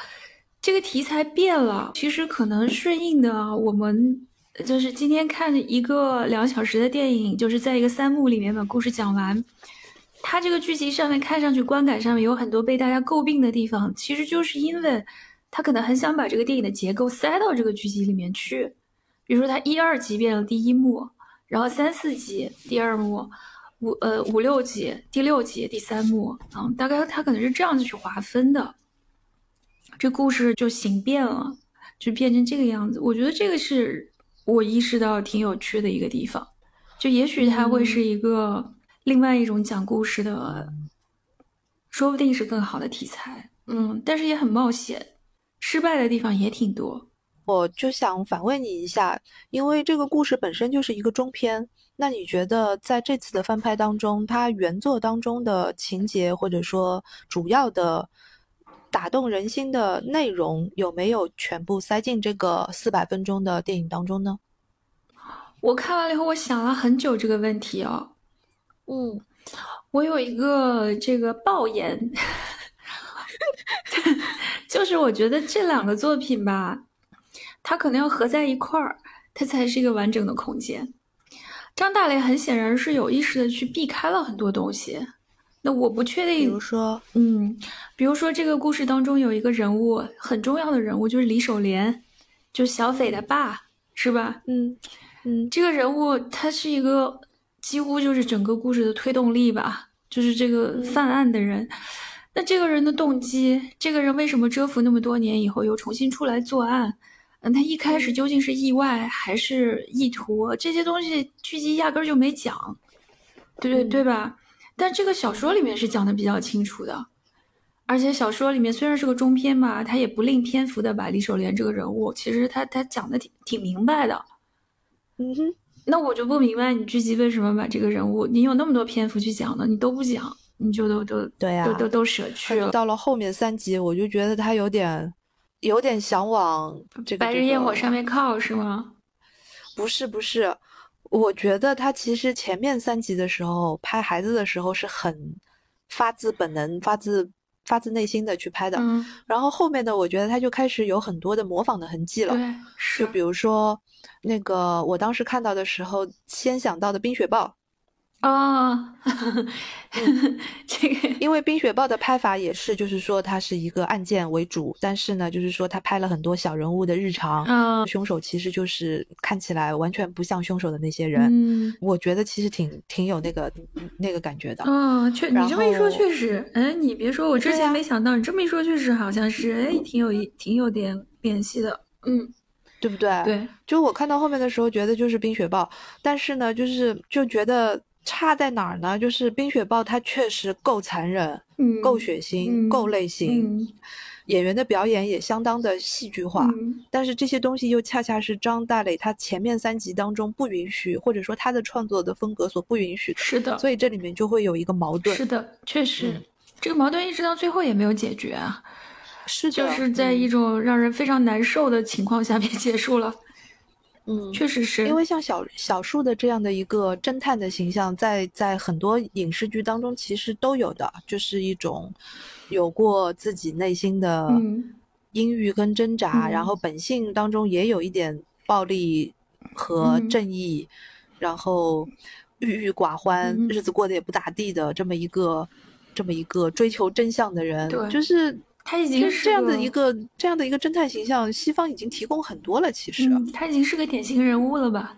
这个题材变了，其实可能顺应的我们就是今天看一个两小时的电影，就是在一个三幕里面把故事讲完。它这个剧集上面看上去观感上面有很多被大家诟病的地方，其实就是因为他可能很想把这个电影的结构塞到这个剧集里面去。比如说，他一二集变成第一幕，然后三四集第二幕，五呃五六集第六集第三幕，嗯，大概他可能是这样子去划分的。这故事就形变了，就变成这个样子。我觉得这个是我意识到挺有趣的一个地方，就也许它会是一个另外一种讲故事的，说不定是更好的题材。嗯，但是也很冒险，失败的地方也挺多。我就想反问你一下，因为这个故事本身就是一个中篇，那你觉得在这次的翻拍当中，它原作当中的情节或者说主要的打动人心的内容，有没有全部塞进这个四百分钟的电影当中呢？我看完了以后，我想了很久这个问题哦。嗯，我有一个这个抱言。就是我觉得这两个作品吧，它可能要合在一块儿，它才是一个完整的空间。张大雷很显然是有意识的去避开了很多东西。那我不确定，比如说，嗯，比如说这个故事当中有一个人物很重要的人物，就是李守莲，就小斐的爸，是吧？嗯嗯，这个人物他是一个几乎就是整个故事的推动力吧，就是这个犯案的人。那这个人的动机，这个人为什么蛰伏那么多年以后又重新出来作案？嗯，他一开始究竟是意外还是意图？这些东西剧集压根儿就没讲，对对对吧？但这个小说里面是讲的比较清楚的，而且小说里面虽然是个中篇吧，他也不吝篇幅的把李守莲这个人物，其实他他讲的挺挺明白的。嗯哼，那我就不明白你剧集为什么把这个人物，你有那么多篇幅去讲呢？你都不讲。你就都都对呀，都都都舍去了。到了后面三集，我就觉得他有点，有点想往这个白日焰火上面靠，是吗？不是不是，我觉得他其实前面三集的时候拍孩子的时候是很发自本能、发自发自内心的去拍的。嗯。然后后面的，我觉得他就开始有很多的模仿的痕迹了。就比如说那个我当时看到的时候，先想到的《冰雪暴》。哦，这个因为《冰雪暴》的拍法也是，就是说它是一个案件为主，但是呢，就是说他拍了很多小人物的日常。嗯，凶手其实就是看起来完全不像凶手的那些人。嗯，我觉得其实挺挺有那个那个感觉的。嗯，确，你这么一说确实，哎，你别说，我之前没想到，你这么一说确实好像是，哎，挺有一挺有点联系的。嗯，对不对？对，就我看到后面的时候，觉得就是《冰雪暴》，但是呢，就是就觉得。差在哪儿呢？就是《冰雪暴》它确实够残忍，嗯，够血腥，够类型，演员的表演也相当的戏剧化。但是这些东西又恰恰是张大磊他前面三集当中不允许，或者说他的创作的风格所不允许的。是的，所以这里面就会有一个矛盾。是的，确实，这个矛盾一直到最后也没有解决啊。是，就是在一种让人非常难受的情况下面结束了。嗯，确实是因为像小小树的这样的一个侦探的形象，在在很多影视剧当中其实都有的，就是一种有过自己内心的阴郁跟挣扎，然后本性当中也有一点暴力和正义，然后郁郁寡欢，日子过得也不咋地的这么一个这么一个追求真相的人，就是。他已经是这样的一个这样的一个侦探形象，西方已经提供很多了。其实他已经是个典型人物了吧？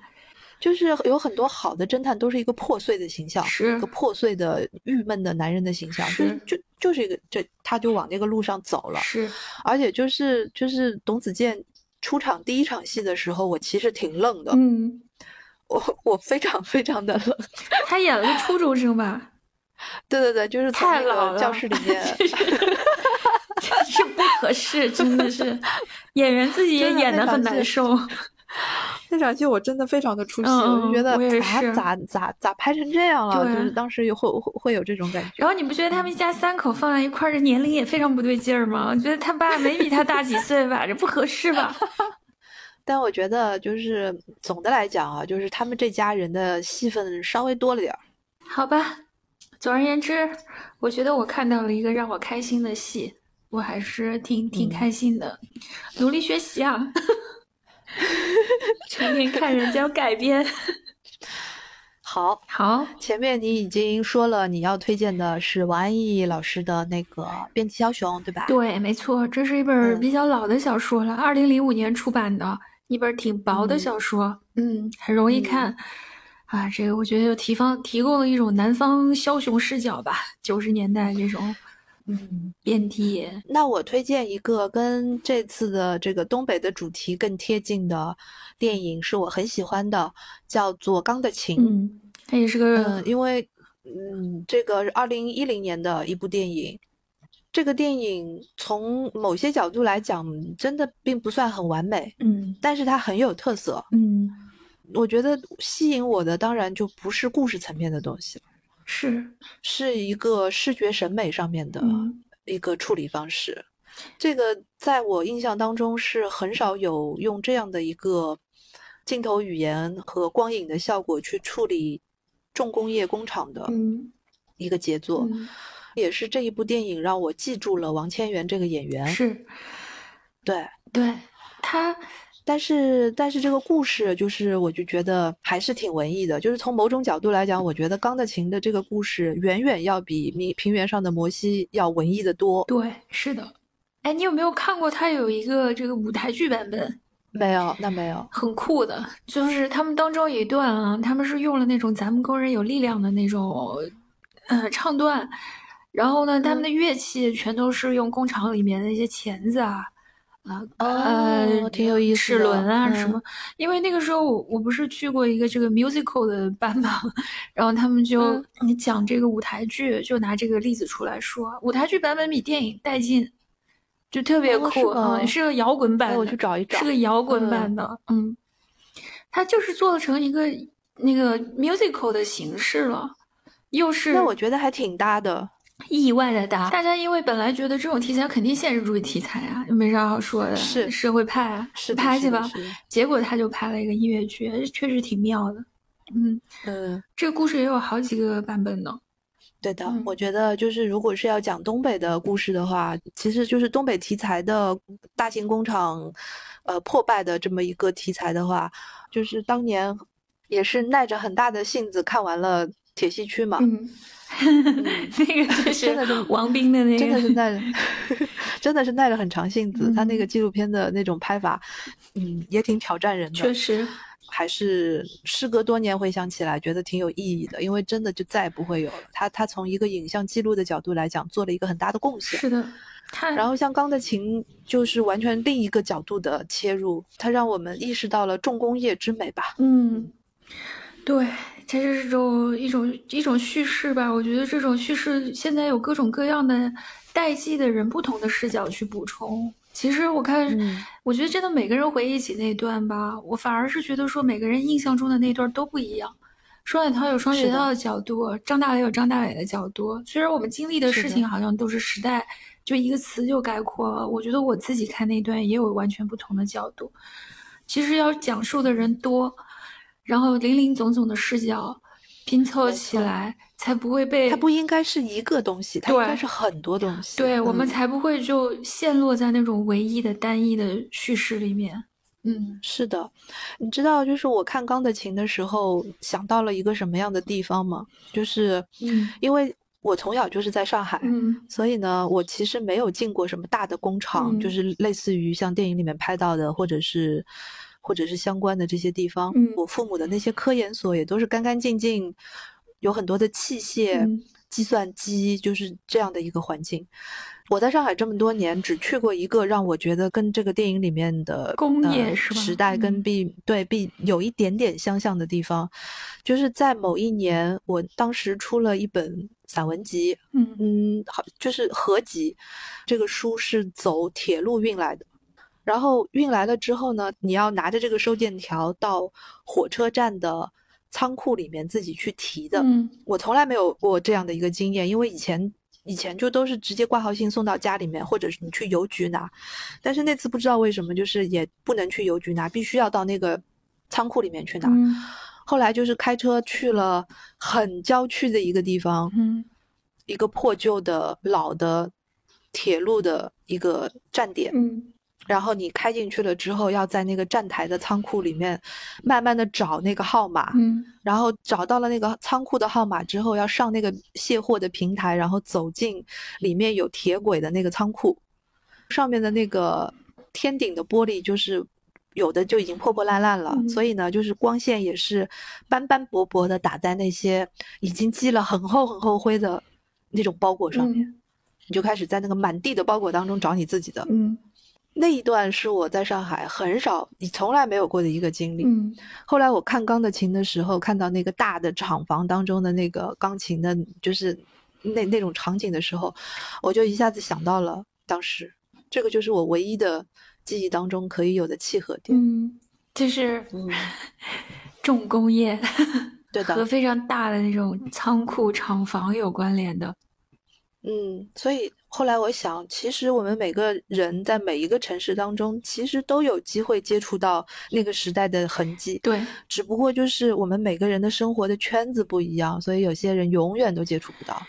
就是有很多好的侦探都是一个破碎的形象，是一个破碎的、郁闷的男人的形象。是就就是一个这，他就往那个路上走了。是，而且就是就是董子健出场第一场戏的时候，我其实挺愣的。嗯，我我非常非常的愣。他演了个初中生吧？对对对，就是太老了。教室里面。是不合适，真的是演员自己也演的很难受。那场戏我真的非常的出戏，我就觉得啊，咋咋咋拍成这样了？就是当时有会会会有这种感觉。然后你不觉得他们一家三口放在一块儿，这年龄也非常不对劲儿吗？我觉得他爸没比他大几岁吧，这不合适吧？但我觉得就是总的来讲啊，就是他们这家人的戏份稍微多了点儿。好吧，总而言之，我觉得我看到了一个让我开心的戏。我还是挺挺开心的，努力学习啊！成天看人家改编，好好。前面你已经说了，你要推荐的是王安忆老师的那个《变体枭雄》，对吧？对，没错，这是一本比较老的小说了，二零零五年出版的一本挺薄的小说，嗯，很容易看啊。这个我觉得又提方提供了一种南方枭雄视角吧，九十年代这种。嗯，遍地。那我推荐一个跟这次的这个东北的主题更贴近的电影，是我很喜欢的，叫做《钢的琴》。嗯，它也是个，嗯，因为嗯，这个二零一零年的一部电影。这个电影从某些角度来讲，真的并不算很完美，嗯，但是它很有特色，嗯，我觉得吸引我的当然就不是故事层面的东西了，是，是一个视觉审美上面的一个处理方式。这个在我印象当中是很少有用这样的一个镜头语言和光影的效果去处理重工业工厂的一个杰作。也是这一部电影让我记住了王千源这个演员。是，对对，他，但是但是这个故事就是我就觉得还是挺文艺的。就是从某种角度来讲，我觉得《钢的琴》的这个故事远远要比《平平原上的摩西》要文艺的多。对，是的。哎，你有没有看过他有一个这个舞台剧版本？没有，那没有。很酷的，就是他们当中有一段啊，他们是用了那种咱们工人有力量的那种，呃，唱段。然后呢，他们的乐器全都是用工厂里面的一些钳子啊，啊呃，挺有意思，齿轮啊什么。因为那个时候我我不是去过一个这个 musical 的班嘛，然后他们就你讲这个舞台剧，就拿这个例子出来说，舞台剧版本比电影带劲，就特别酷啊，是个摇滚版，我去找一找，是个摇滚版的，嗯，它就是做成一个那个 musical 的形式了，又是那我觉得还挺搭的。意外的大，大家因为本来觉得这种题材肯定现实主义题材啊，又没啥好说的，是社会派啊，是拍去吧。结果他就拍了一个音乐剧，确实挺妙的。嗯嗯，这个故事也有好几个版本呢。对的，我觉得就是如果是要讲东北的故事的话，其实就是东北题材的大型工厂，呃，破败的这么一个题材的话，就是当年也是耐着很大的性子看完了铁西区嘛。那个就是真的是王斌的那个，真的是耐了，真的是耐了很长性子。他那个纪录片的那种拍法，嗯，也挺挑战人的。确实，还是时隔多年回想起来，觉得挺有意义的。因为真的就再也不会有了。他他从一个影像记录的角度来讲，做了一个很大的贡献。是的，然后像《钢的琴》就是完全另一个角度的切入，它让我们意识到了重工业之美吧。嗯，对。它是这种一种一种叙事吧，我觉得这种叙事现在有各种各样的代际的人不同的视角去补充。其实我看，我觉得真的每个人回忆起那段吧，我反而是觉得说每个人印象中的那段都不一样。双雪涛有双雪涛的角度，张大伟有张大伟的角度。虽然我们经历的事情好像都是时代，就一个词就概括了。我觉得我自己看那段也有完全不同的角度。其实要讲述的人多。然后林林总总的视角拼凑起来，才不会被它不应该是一个东西，它应该是很多东西。对我们才不会就陷落在那种唯一的单一的叙事里面。嗯，是的，你知道，就是我看《钢的琴》的时候，想到了一个什么样的地方吗？就是，嗯，因为我从小就是在上海，嗯，所以呢，我其实没有进过什么大的工厂，就是类似于像电影里面拍到的，或者是。或者是相关的这些地方，我父母的那些科研所也都是干干净净，有很多的器械、计算机，就是这样的一个环境。我在上海这么多年，只去过一个让我觉得跟这个电影里面的工业时代跟？必对必有一点点相像的地方，就是在某一年，我当时出了一本散文集，嗯。嗯，好，就是合集，这个书是走铁路运来的。然后运来了之后呢，你要拿着这个收件条到火车站的仓库里面自己去提的。嗯，我从来没有过这样的一个经验，因为以前以前就都是直接挂号信送到家里面，或者是你去邮局拿。但是那次不知道为什么，就是也不能去邮局拿，必须要到那个仓库里面去拿。后来就是开车去了很郊区的一个地方，嗯，一个破旧的老的铁路的一个站点。嗯。然后你开进去了之后，要在那个站台的仓库里面慢慢的找那个号码，嗯，然后找到了那个仓库的号码之后，要上那个卸货的平台，然后走进里面有铁轨的那个仓库，上面的那个天顶的玻璃就是有的就已经破破烂烂了，所以呢，就是光线也是斑斑驳驳的打在那些已经积了很厚很厚灰的那种包裹上面。你就开始在那个满地的包裹当中找你自己的。嗯，那一段是我在上海很少，你从来没有过的一个经历。嗯，后来我看钢的琴的时候，看到那个大的厂房当中的那个钢琴的，就是那那种场景的时候，我就一下子想到了当时，这个就是我唯一的记忆当中可以有的契合点。嗯，就是嗯，重工业，对的 和非常大的那种仓库厂房有关联的。嗯，所以后来我想，其实我们每个人在每一个城市当中，其实都有机会接触到那个时代的痕迹。对，只不过就是我们每个人的生活的圈子不一样，所以有些人永远都接触不到，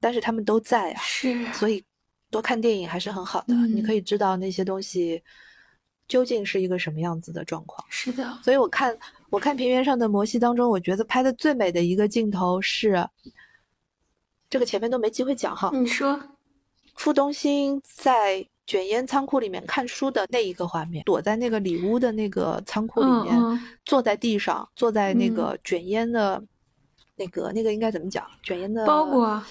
但是他们都在啊。是，所以多看电影还是很好的，嗯你可以知道那些东西究竟是一个什么样子的状况。是的，所以我看我看平原上的摩西当中，我觉得拍的最美的一个镜头是，这个前面都没机会讲哈，你说，傅东兴在卷烟仓库里面看书的那一个画面，躲在那个里屋的那个仓库里面，嗯嗯坐在地上，坐在那嗯个卷烟的，那个那个应该怎么讲？卷烟的包裹、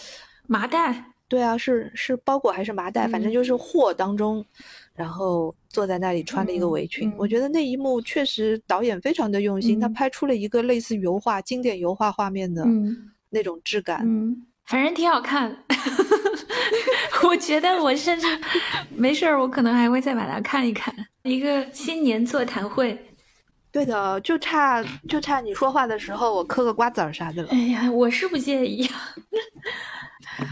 麻袋，对啊，是是包裹还是麻袋？反正嗯就是货当中，然后坐在那里穿了一个嗯围裙。嗯我觉得那一幕确实导演非常的用心，他嗯拍出了一个类似油画、经典油画画面的嗯那种质感。嗯，反正挺好看。我觉得我甚至没事儿，我可能还会再把它看一看。一个新年座谈会，对的，就差就差你说话的时候我嗑个瓜子儿啥的了哎，呀，我是不介意。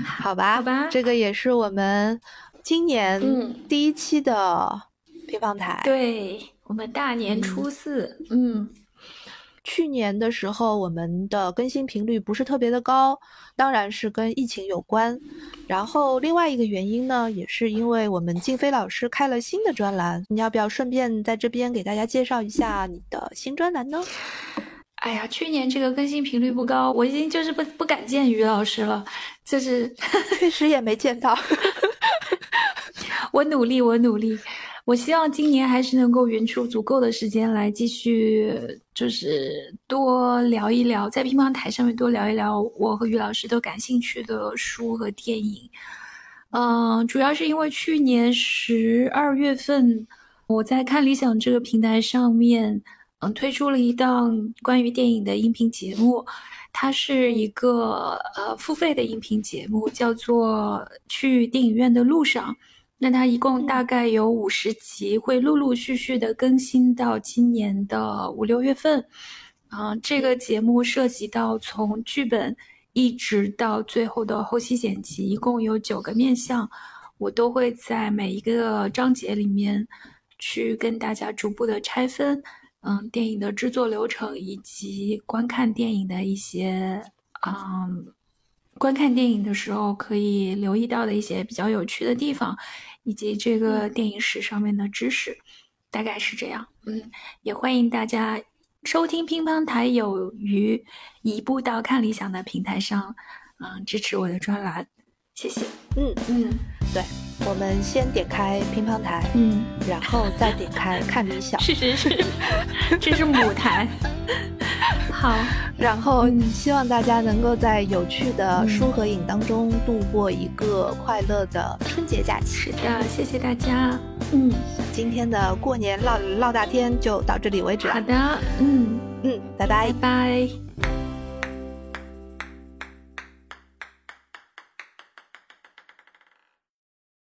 好吧？好吧这个也是我们今年嗯第一期的乒乓台。对我们大年初四，嗯去年的时候，我们的更新频率不是特别的高，当然是跟疫情有关。然后另外一个原因呢，也是因为我们静飞老师开了新的专栏，你要不要顺便在这边给大家介绍一下你的新专栏呢？哎呀，去年这个更新频率不高，我已经就是不不敢见于老师了，就是确实也没见到。我努力，我努力，我希望今年还是能够匀出足够的时间来继续，就是多聊一聊，在乒乓台上面多聊一聊我和于老师都感兴趣的书和电影。嗯、主要是因为去年十二月份，我在看理想这个平台上面，嗯，推出了一档关于电影的音频节目。它是一个呃付费的音频节目，叫做《去电影院的路上》。那它一共大概有五十集，会陆陆续续的更新到今年的五六月份。啊、这个节目涉及到从剧本一直到最后的后期剪辑，一共有九个面向，我都会在每一个章节里面去跟大家逐步的拆分。嗯，电影的制作流程以及观看电影的一些，嗯，观看电影的时候可以留意到的一些比较有趣的地方，以及这个电影史上面的知识，大概是这样。嗯，也欢迎大家收听乒乓台有余移步到看理想的平台上，嗯，支持我的专栏，谢谢。嗯，嗯。对，我们先点开乒乓台，嗯，然后再点开看理想，是 是是，这是母台。好，然后嗯希望大家能够在有趣的嗯书和影当中度过一个快乐的春节假期。是的，谢谢大家。嗯，今天的过年唠唠大天就到这里为止了。好的，嗯，嗯，拜拜拜。拜。